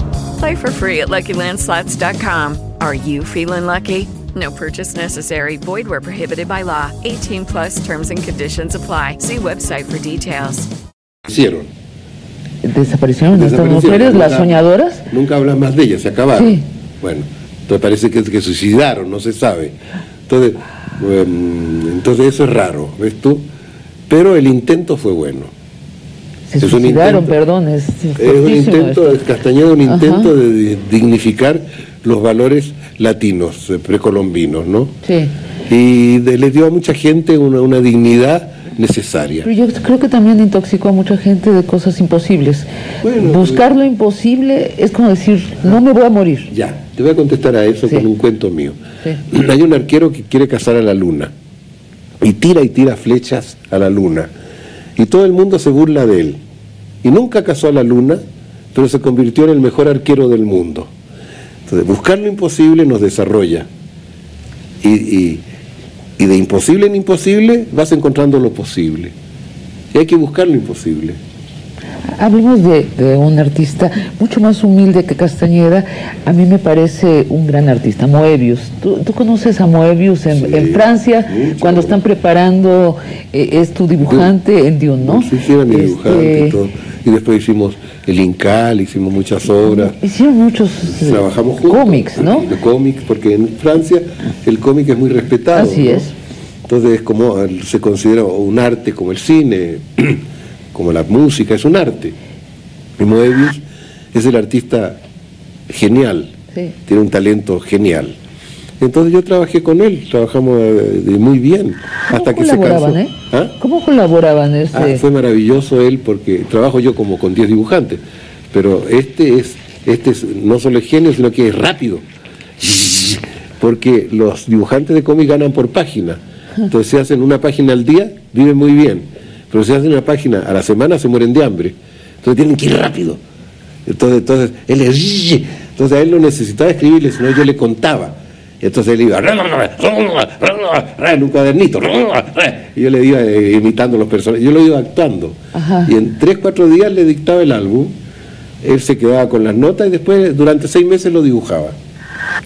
Play for free at LuckyLandSlots.com. Are you feeling lucky? No purchase necessary. Void where prohibited by law. 18 plus terms and conditions apply. See website for details. ¿Desaparecieron estas Desaparecieron, mujeres, las soñadoras? Nunca hablan más de ellas, se acabaron. Sí. Bueno, entonces parece que, que suicidaron, no se sabe. Entonces, em, entonces eso es raro, ¿ves tú? Pero el intento fue bueno. Se Es un suicidaron, intento. perdón, es Es un intento, es Castañeda, un Ajá. intento de di- dignificar los valores latinos, eh, precolombinos, ¿no? Sí. Y de- le dio a mucha gente una, una dignidad necesaria. Pero yo creo que también intoxicó a mucha gente de cosas imposibles. Buscar lo imposible es como decir, no me voy a morir. Ya, te voy a contestar a eso con un cuento mío. Hay un arquero que quiere cazar a la luna y tira y tira flechas a la luna y todo el mundo se burla de él. Y nunca cazó a la luna, pero se convirtió en el mejor arquero del mundo. Entonces, buscar lo imposible nos desarrolla. Y, y- y de imposible en imposible vas encontrando lo posible. Y hay que buscar lo imposible. Hablemos de, de un artista mucho más humilde que Castañeda. A mí me parece un gran artista, Moebius. ¿Tú, tú conoces a Moebius en, en Francia? Cuando están preparando, eh, es tu dibujante en Dune, ¿no? Sí, sí, era mi Este, dibujante y todo. Y después hicimos el Incal, hicimos muchas obras. Hicieron muchos eh, Trabajamos juntos. cómics, ¿no? Cómics, porque en Francia el cómic es muy respetado. Así ¿no? es. Entonces, es como se considera un arte como el cine, como la música, es un arte. Y Moebius es el artista genial, Sí. tiene un talento genial. Entonces yo trabajé con él, trabajamos eh, muy bien, hasta que se colaboraban, cansó. eh? ¿Ah? ¿Cómo colaboraban? Ah, fue maravilloso él porque trabajo yo como con 10 dibujantes, pero este es, este es no solo es genio, sino que es rápido. Porque los dibujantes de cómic ganan por página. Entonces si hacen una página al día, viven muy bien. Pero si hacen una página a la semana, se mueren de hambre. Entonces tienen que ir rápido. Entonces, entonces él es- entonces a él no necesitaba escribirle, sino yo le contaba. Entonces él iba en un cuadernito y yo le iba eh, imitando los personajes, yo lo iba actuando. Ajá. Y en tres, cuatro días le dictaba el álbum, él se quedaba con las notas y después durante seis meses lo dibujaba.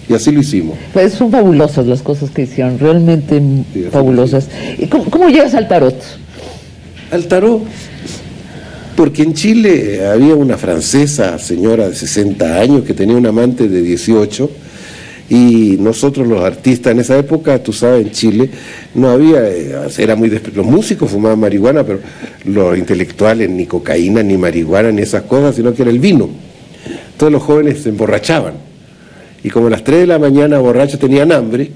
Y así lo hicimos. Pues son fabulosas las cosas que hicieron, realmente fabulosas. ¿Y cómo, cómo llegas al tarot? Al tarot, porque en Chile había una francesa, señora de 60 años, que tenía un amante de 18, y nosotros los artistas en esa época, tú sabes, en Chile, no había, eh, era muy los músicos fumaban marihuana, pero los intelectuales ni cocaína, ni marihuana, ni esas cosas, sino que era el vino. Todos los jóvenes se emborrachaban. Y como a las 3 de la mañana borrachos tenían hambre,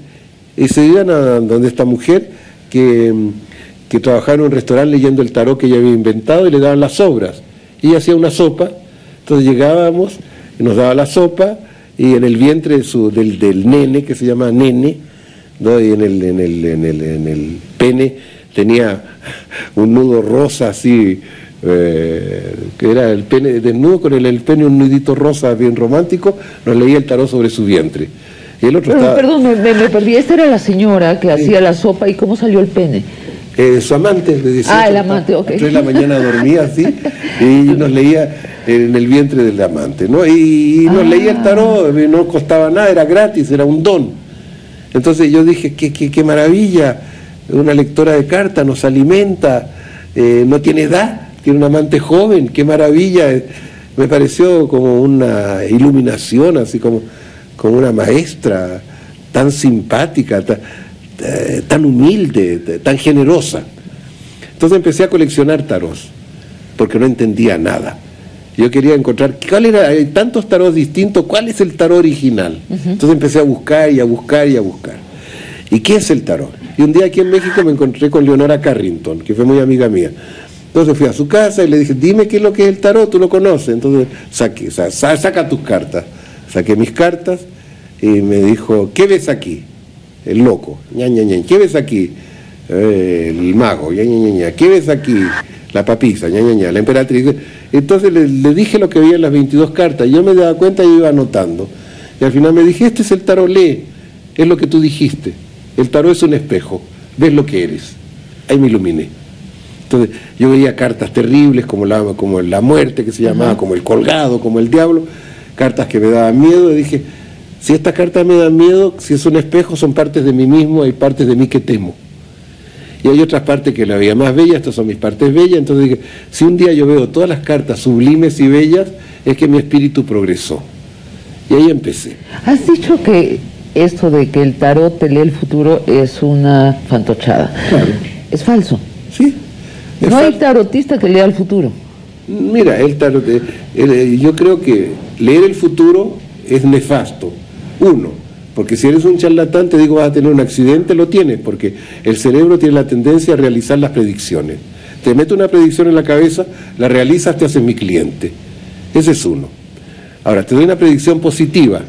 y se iban a donde esta mujer que, mm, que trabajaba en un restaurante leyendo el tarot que ella había inventado y le daban las sobras. Y ella hacía una sopa, entonces llegábamos y nos daba la sopa y en el vientre de su- del, del nene, que se llama nene, ¿no? y en el, en, el, en, el, en el pene tenía un nudo rosa así, eh, que era el pene desnudo con el, el pene un nudito rosa bien romántico, nos leía el tarot sobre su vientre. Y el otro Pero, estaba, perdón, me, me- me perdí. Esta era la señora que hacía la sopa y cómo salió el pene. Eh, su amante de 18, Ah, el amante, ok. A las 3 de la mañana dormía así y nos leía en el vientre del amante, ¿no? Y, y nos leía el tarot, no costaba nada, era gratis, era un don. Entonces yo dije, qué, qué, qué maravilla, una lectora de cartas nos alimenta, eh, no tiene edad, tiene un amante joven, qué maravilla. eh, Me pareció como una iluminación, así como, como una maestra tan simpática, ta- eh, tan humilde, tan generosa. Entonces empecé a coleccionar tarots, porque no entendía nada. Yo quería encontrar, ¿cuál era? Hay tantos tarots distintos, ¿cuál es el tarot original? Entonces empecé a buscar y a buscar y a buscar. ¿Y qué es el tarot? Y un día aquí en México me encontré con Leonora Carrington, que fue muy amiga mía. Entonces fui a su casa y le dije, dime qué es lo que es el tarot, tú lo conoces. Entonces saqué, sa- sa- saca tus cartas. Saqué mis cartas y me dijo, ¿qué ves aquí? El loco, ña, ña, ña. ¿qué ves aquí? Eh, el mago, ña, ña, ña, ña. ¿qué ves aquí? La papisa, ña, ña, ña. la emperatriz. Entonces le, le dije lo que había en las 22 cartas, yo me daba cuenta y iba anotando. Y al final me dije, este es el tarot, lee, es lo que tú dijiste. El tarot es un espejo, ves lo que eres. Ahí me iluminé. Entonces yo veía cartas terribles como la, como la muerte que se llamaba, como el colgado, como el diablo, cartas que me daban miedo. Y dije, si estas cartas me dan miedo, si es un espejo, son partes de mí mismo, hay partes de mí que temo. Y hay otras partes que la veía más bella, estas son mis partes bellas. Entonces dije, si un día yo veo todas las cartas sublimes y bellas, es que mi espíritu progresó. Y ahí empecé. Has dicho que esto de que el tarot te lee el futuro es una fantochada. Es falso. Sí. No hay tarotista que lea el futuro. Mira, el tarot, eh, el- eh, yo creo que leer el futuro es nefasto. Uno, Porque si eres un charlatán, te digo, vas a tener un accidente, lo tienes, porque el cerebro tiene la tendencia a realizar las predicciones. Te meto una predicción en la cabeza, la realizas, te haces mi cliente. Ese es uno. Ahora, te doy una predicción positiva.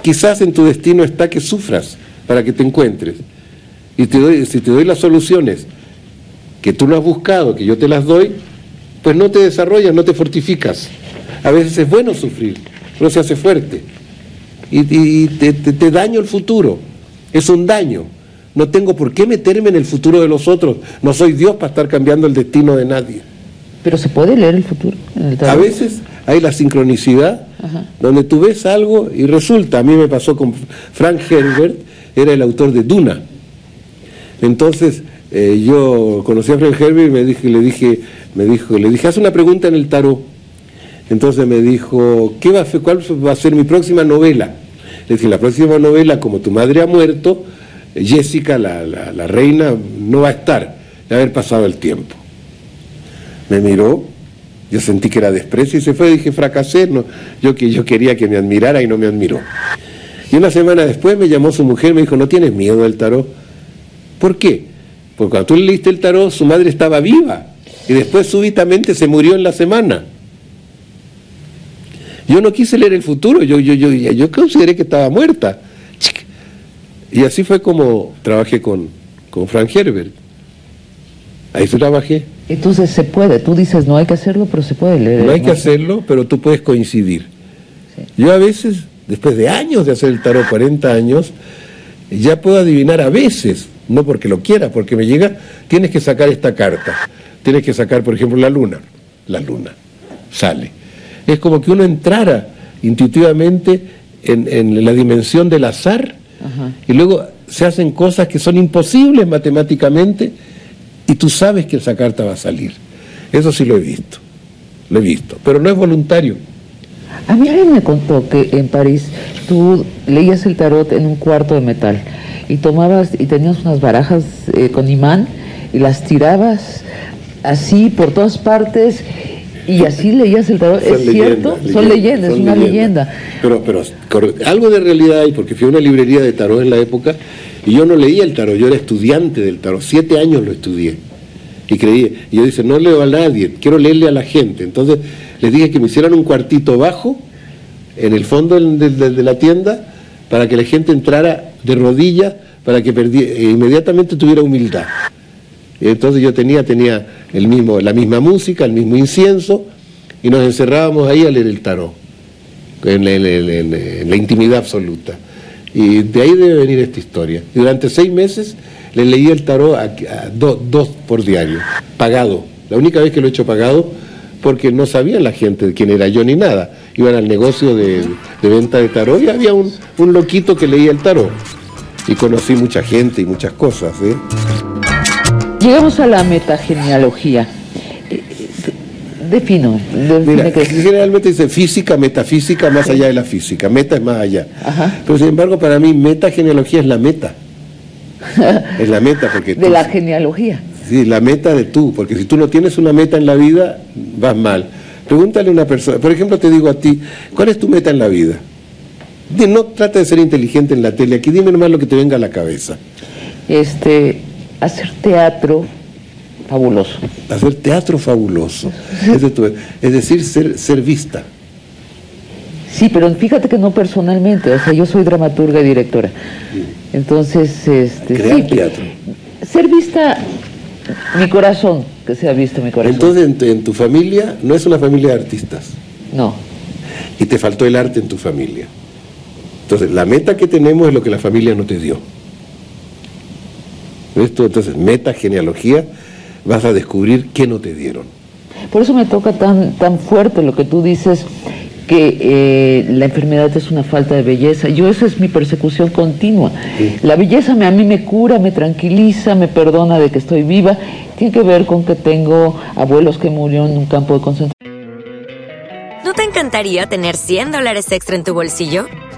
Quizás en tu destino está que sufras para que te encuentres. Y te doy, si te doy las soluciones que tú no has buscado, que yo te las doy, pues no te desarrollas, no te fortificas. A veces es bueno sufrir, no se hace fuerte. Y, y te, te, te daño el futuro. Es un daño. No tengo por qué meterme en el futuro de los otros. No soy Dios para estar cambiando el destino de nadie. Pero se puede leer el futuro. En el A veces hay la sincronicidad Ajá. donde tú ves algo y resulta, a mí me pasó con Frank Herbert, era el autor de Duna. Entonces, eh, yo conocí a Frank Herbert y me dije, le dije, me dijo, le dije, haz una pregunta en el tarot. Entonces me dijo, ¿qué va a ser, ¿cuál va a ser mi próxima novela? Le dije, la próxima novela, como tu madre ha muerto, Jessica, la, la- reina, no va a estar, de haber pasado el tiempo. Me miró, yo sentí que era desprecio y se fue, dije, fracasé, yo, yo quería que me admirara y no me admiró. Y una semana después me llamó su mujer me dijo, ¿no tienes miedo del tarot? ¿Por qué? Porque cuando tú le leíste el tarot, su madre estaba viva y después súbitamente se murió en la semana. Yo no quise leer el futuro, yo, yo, yo, yo consideré que estaba muerta. Y así fue como trabajé con, con Frank Herbert. Ahí trabajé. Entonces se puede, tú dices no hay que hacerlo, pero se puede leer. No hay que hacerlo, pero tú puedes coincidir. Yo a veces, después de años de hacer el tarot, 40 años, ya puedo adivinar a veces, no porque lo quiera, porque me llega, tienes que sacar esta carta. Tienes que sacar, por ejemplo, la luna. La luna. Sale. Es como que uno entrara intuitivamente en, en la dimensión del azar Ajá. y luego se hacen cosas que son imposibles matemáticamente y tú sabes que esa carta va a salir. Eso sí lo he visto, lo he visto, pero no es voluntario. A mí alguien me contó que en París tú leías el tarot en un cuarto de metal y tomabas y tenías unas barajas eh, con imán y las tirabas así por todas partes y así leías el tarot. ¿Es cierto? Son leyendas, es una leyenda. Pero, pero algo de realidad hay, porque fui a una librería de tarot en la época y yo no leía el tarot, yo era estudiante del tarot, siete años lo estudié. Y creí, y yo dije, no leo a nadie, quiero leerle a la gente. Entonces les dije que me hicieran un cuartito bajo, en el fondo de, la tienda, para que la gente entrara de rodillas, para que perdi- e inmediatamente tuviera humildad. Entonces yo tenía, tenía el mismo, la misma música, el mismo incienso, y nos encerrábamos ahí a leer el tarot, en la, intimidad absoluta. Y de ahí debe venir esta historia. Y durante seis meses le leí el tarot a, a do- dos por diario, pagado. La única vez que lo he hecho pagado, porque no sabía la gente de quién era yo ni nada. Iban al negocio de, de venta de tarot y había un, un loquito que leía el tarot. Y conocí mucha gente y muchas cosas. ¿eh? Llegamos a la metagenealogía. Eh, Defino, Mira, es. generalmente dice física, metafísica, más allá de la física. Meta es más allá. Pero sin embargo, para mí, metagenealogía es la meta. es la meta, porque de tú- la genealogía. Sí, la meta de tú, porque si tú no tienes una meta en la vida, vas mal. Pregúntale a una persona, por ejemplo, te digo a ti, ¿cuál es tu meta en la vida? No trata de ser inteligente en la tele, aquí dime nomás lo que te venga a la cabeza. Este, hacer teatro fabuloso. Hacer teatro fabuloso. Es, de tu- es decir, ser, ser vista. Sí, pero fíjate que no personalmente, o sea, yo soy dramaturga y directora. Entonces, este, Crear sí, teatro. ser vista, mi corazón, que sea visto mi corazón. Entonces, en tu, en tu familia no es una familia de artistas. No. Y te faltó el arte en tu familia. Entonces, la meta que tenemos es lo que la familia no te dio. ¿Ves tú? Entonces, meta, genealogía, vas a descubrir qué no te dieron. Por eso me toca tan, tan fuerte lo que tú dices, que eh, la enfermedad es una falta de belleza. Yo esa es mi persecución continua. La belleza me, a mí me cura, me tranquiliza, me perdona de que estoy viva. Tiene que ver con que tengo abuelos que murieron en un campo de concentración. ¿No te encantaría tener 100 dólares extra en tu bolsillo?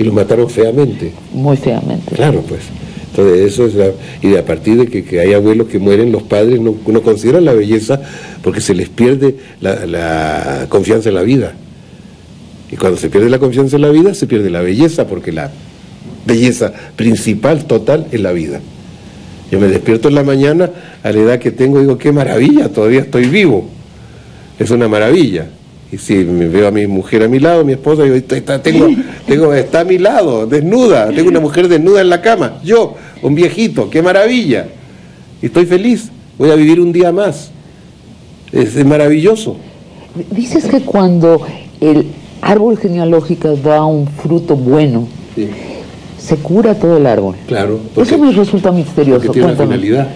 Y lo mataron feamente. Muy feamente. Claro, pues. Entonces, eso es la- y de a partir de que, que hay abuelos que mueren, los padres no, no consideran la belleza porque se les pierde la, la confianza en la vida. Y cuando se pierde la confianza en la vida, se pierde la belleza porque la belleza principal, total, es la vida. Yo me despierto en la mañana a la edad que tengo y digo, qué maravilla, todavía estoy vivo. Es una maravilla. Y si me veo a mi mujer a mi lado, mi esposa, digo, está, tengo, tengo, está a mi lado, desnuda. Tengo una mujer desnuda en la cama. Yo, un viejito, qué maravilla. Y estoy feliz. Voy a vivir un día más. Es, es maravilloso. Dices que cuando el árbol genealógico da un fruto bueno, se cura todo el árbol. Claro. Eso me resulta misterioso. Porque tiene una finalidad.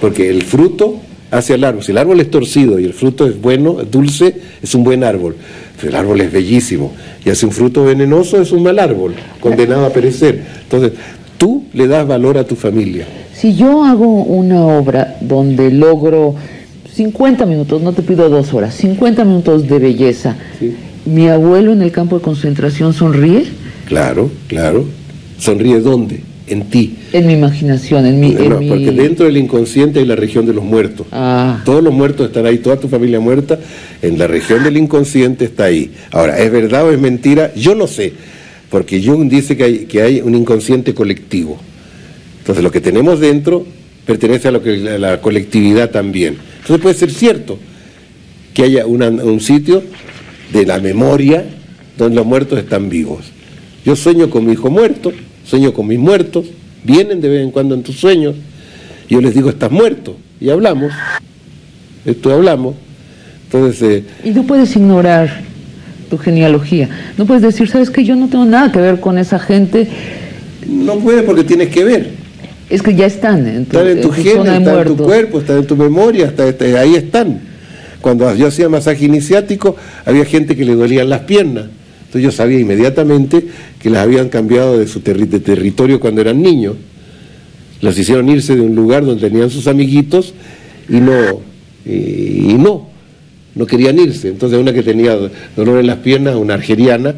Porque el fruto hace al árbol. Si el árbol es torcido y el fruto es bueno, dulce, es un buen árbol. Si el árbol es bellísimo y hace un fruto venenoso, es un mal árbol, condenado a perecer. Entonces, tú le das valor a tu familia. Si yo hago una obra donde logro 50 minutos, no te pido dos horas, 50 minutos de belleza, mi abuelo en el campo de concentración sonríe Claro, claro. ¿Sonríe dónde? En ti. en mi imaginación, en mi... en No, mi- porque dentro del inconsciente hay la región de los muertos. Ah. Todos los muertos están ahí, toda tu familia muerta, en la región del inconsciente está ahí. Ahora, ¿es verdad o es mentira? Yo no sé, porque Jung dice que hay, que hay un inconsciente colectivo. Entonces, lo que tenemos dentro pertenece a, lo que, a la colectividad también. Entonces, puede ser cierto que haya una- un sitio de la memoria donde los muertos están vivos. Yo sueño con mi hijo muerto, sueño con mis muertos, vienen de vez en cuando en tus sueños, yo les digo, estás muerto, y hablamos, esto hablamos. Entonces, eh, Y tú puedes ignorar tu genealogía. No puedes decir, sabes que yo no tengo nada que ver con esa gente. No puedes porque tienes que ver. Es que ya están en tu, están en tu tu genes, zona de están en tu cuerpo, están en tu memoria, está- está- ahí están. Cuando yo hacía masaje iniciático, había gente que le dolían las piernas. Entonces yo sabía inmediatamente que las habían cambiado de su de territorio cuando eran niños. Los hicieron irse de un lugar donde tenían sus amiguitos y no, y, no, no querían irse. Entonces una que tenía dolor en las piernas, una argeliana,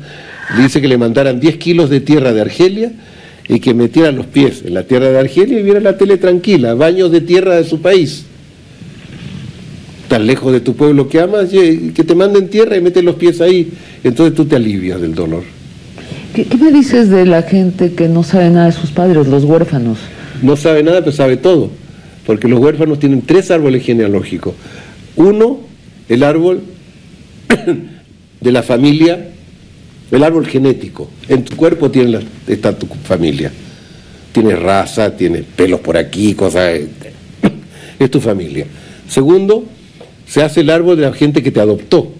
dice que le mandaran 10 kilos de tierra de Argelia y que metieran los pies en la tierra de Argelia y viera la tele tranquila, baños de tierra de su país. Tan lejos de tu pueblo que amas, que te manden tierra y meten los pies ahí. Entonces tú te alivias del dolor. ¿Qué, me dices de la gente que no sabe nada de sus padres, los huérfanos? No sabe nada, pero sabe todo. Porque los huérfanos tienen tres árboles genealógicos. Uno, el árbol de la familia, el árbol genético. En tu cuerpo tiene la- está tu familia. Tienes raza, tienes pelos por aquí, cosas. Es tu familia. Segundo, se hace el árbol de la gente que te adoptó,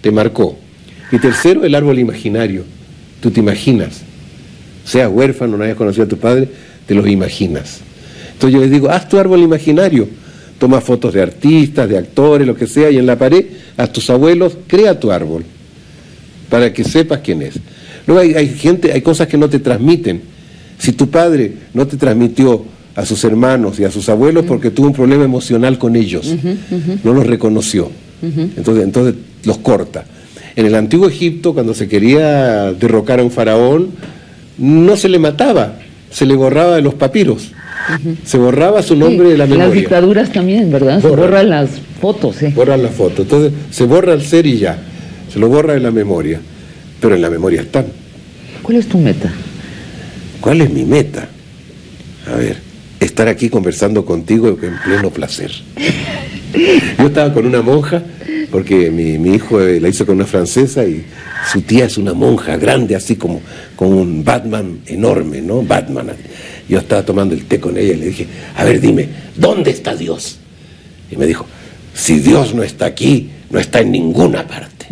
te marcó. Y tercero, el árbol imaginario. Tú te imaginas. Seas huérfano, no hayas conocido a tu padre, te los imaginas. Entonces yo les digo, haz tu árbol imaginario. Toma fotos de artistas, de actores, lo que sea, y en la pared, a tus abuelos, crea tu árbol, para que sepas quién es. Luego hay, hay gente, hay cosas que no te transmiten. Si tu padre no te transmitió a sus hermanos y a sus abuelos porque tuvo un problema emocional con ellos, no los reconoció. Entonces, entonces los corta. En el antiguo Egipto, cuando se quería derrocar a un faraón, no se le mataba, se le borraba de los papiros. Se borraba su nombre de la Las memoria. dictaduras también, ¿verdad? Se Borran. las fotos, ¿eh? Borran la foto. Entonces se borra el ser y ya. Se lo borra de la memoria. Pero en la memoria están. ¿Cuál es tu meta? ¿Cuál es mi meta? A ver, estar aquí conversando contigo en pleno placer. Yo estaba con una monja, porque mi, mi hijo eh, la hizo con una francesa y su tía es una monja grande, así como con un Batman enorme, ¿no? Batman. Yo estaba tomando el té con ella y le dije, a ver, dime, ¿dónde está Dios? Y me dijo, si Dios no está aquí, no está en ninguna parte.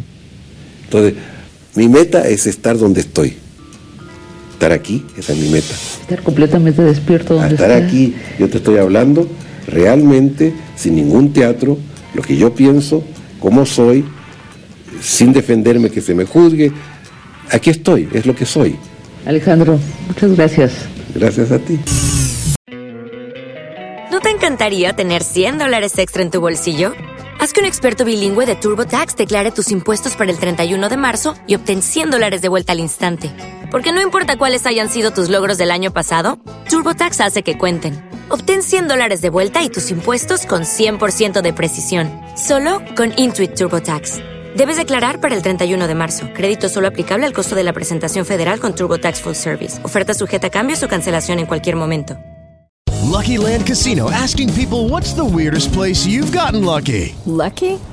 Entonces, mi meta es estar donde estoy. Estar aquí, esa es mi meta. Estar completamente despierto donde estar estés. aquí, yo te estoy hablando realmente, sin ningún teatro, lo que yo pienso, cómo soy, sin defenderme que se me juzgue, aquí estoy, es lo que soy. Alejandro, muchas gracias. Gracias a ti. ¿No te encantaría tener 100 dólares extra en tu bolsillo? Haz que un experto bilingüe de TurboTax declare tus impuestos para el 31 de marzo y obtén 100 dólares de vuelta al instante. Porque no importa cuáles hayan sido tus logros del año pasado, TurboTax hace que cuenten. Obtén 100 dólares de vuelta y tus impuestos con 100% de precisión, solo con Intuit TurboTax. Debes declarar para el 31 de marzo. Crédito solo aplicable al costo de la presentación federal con TurboTax Full Service. Oferta sujeta a cambios o cancelación en cualquier momento. Lucky Land Casino asking people what's the weirdest place you've gotten lucky? Lucky?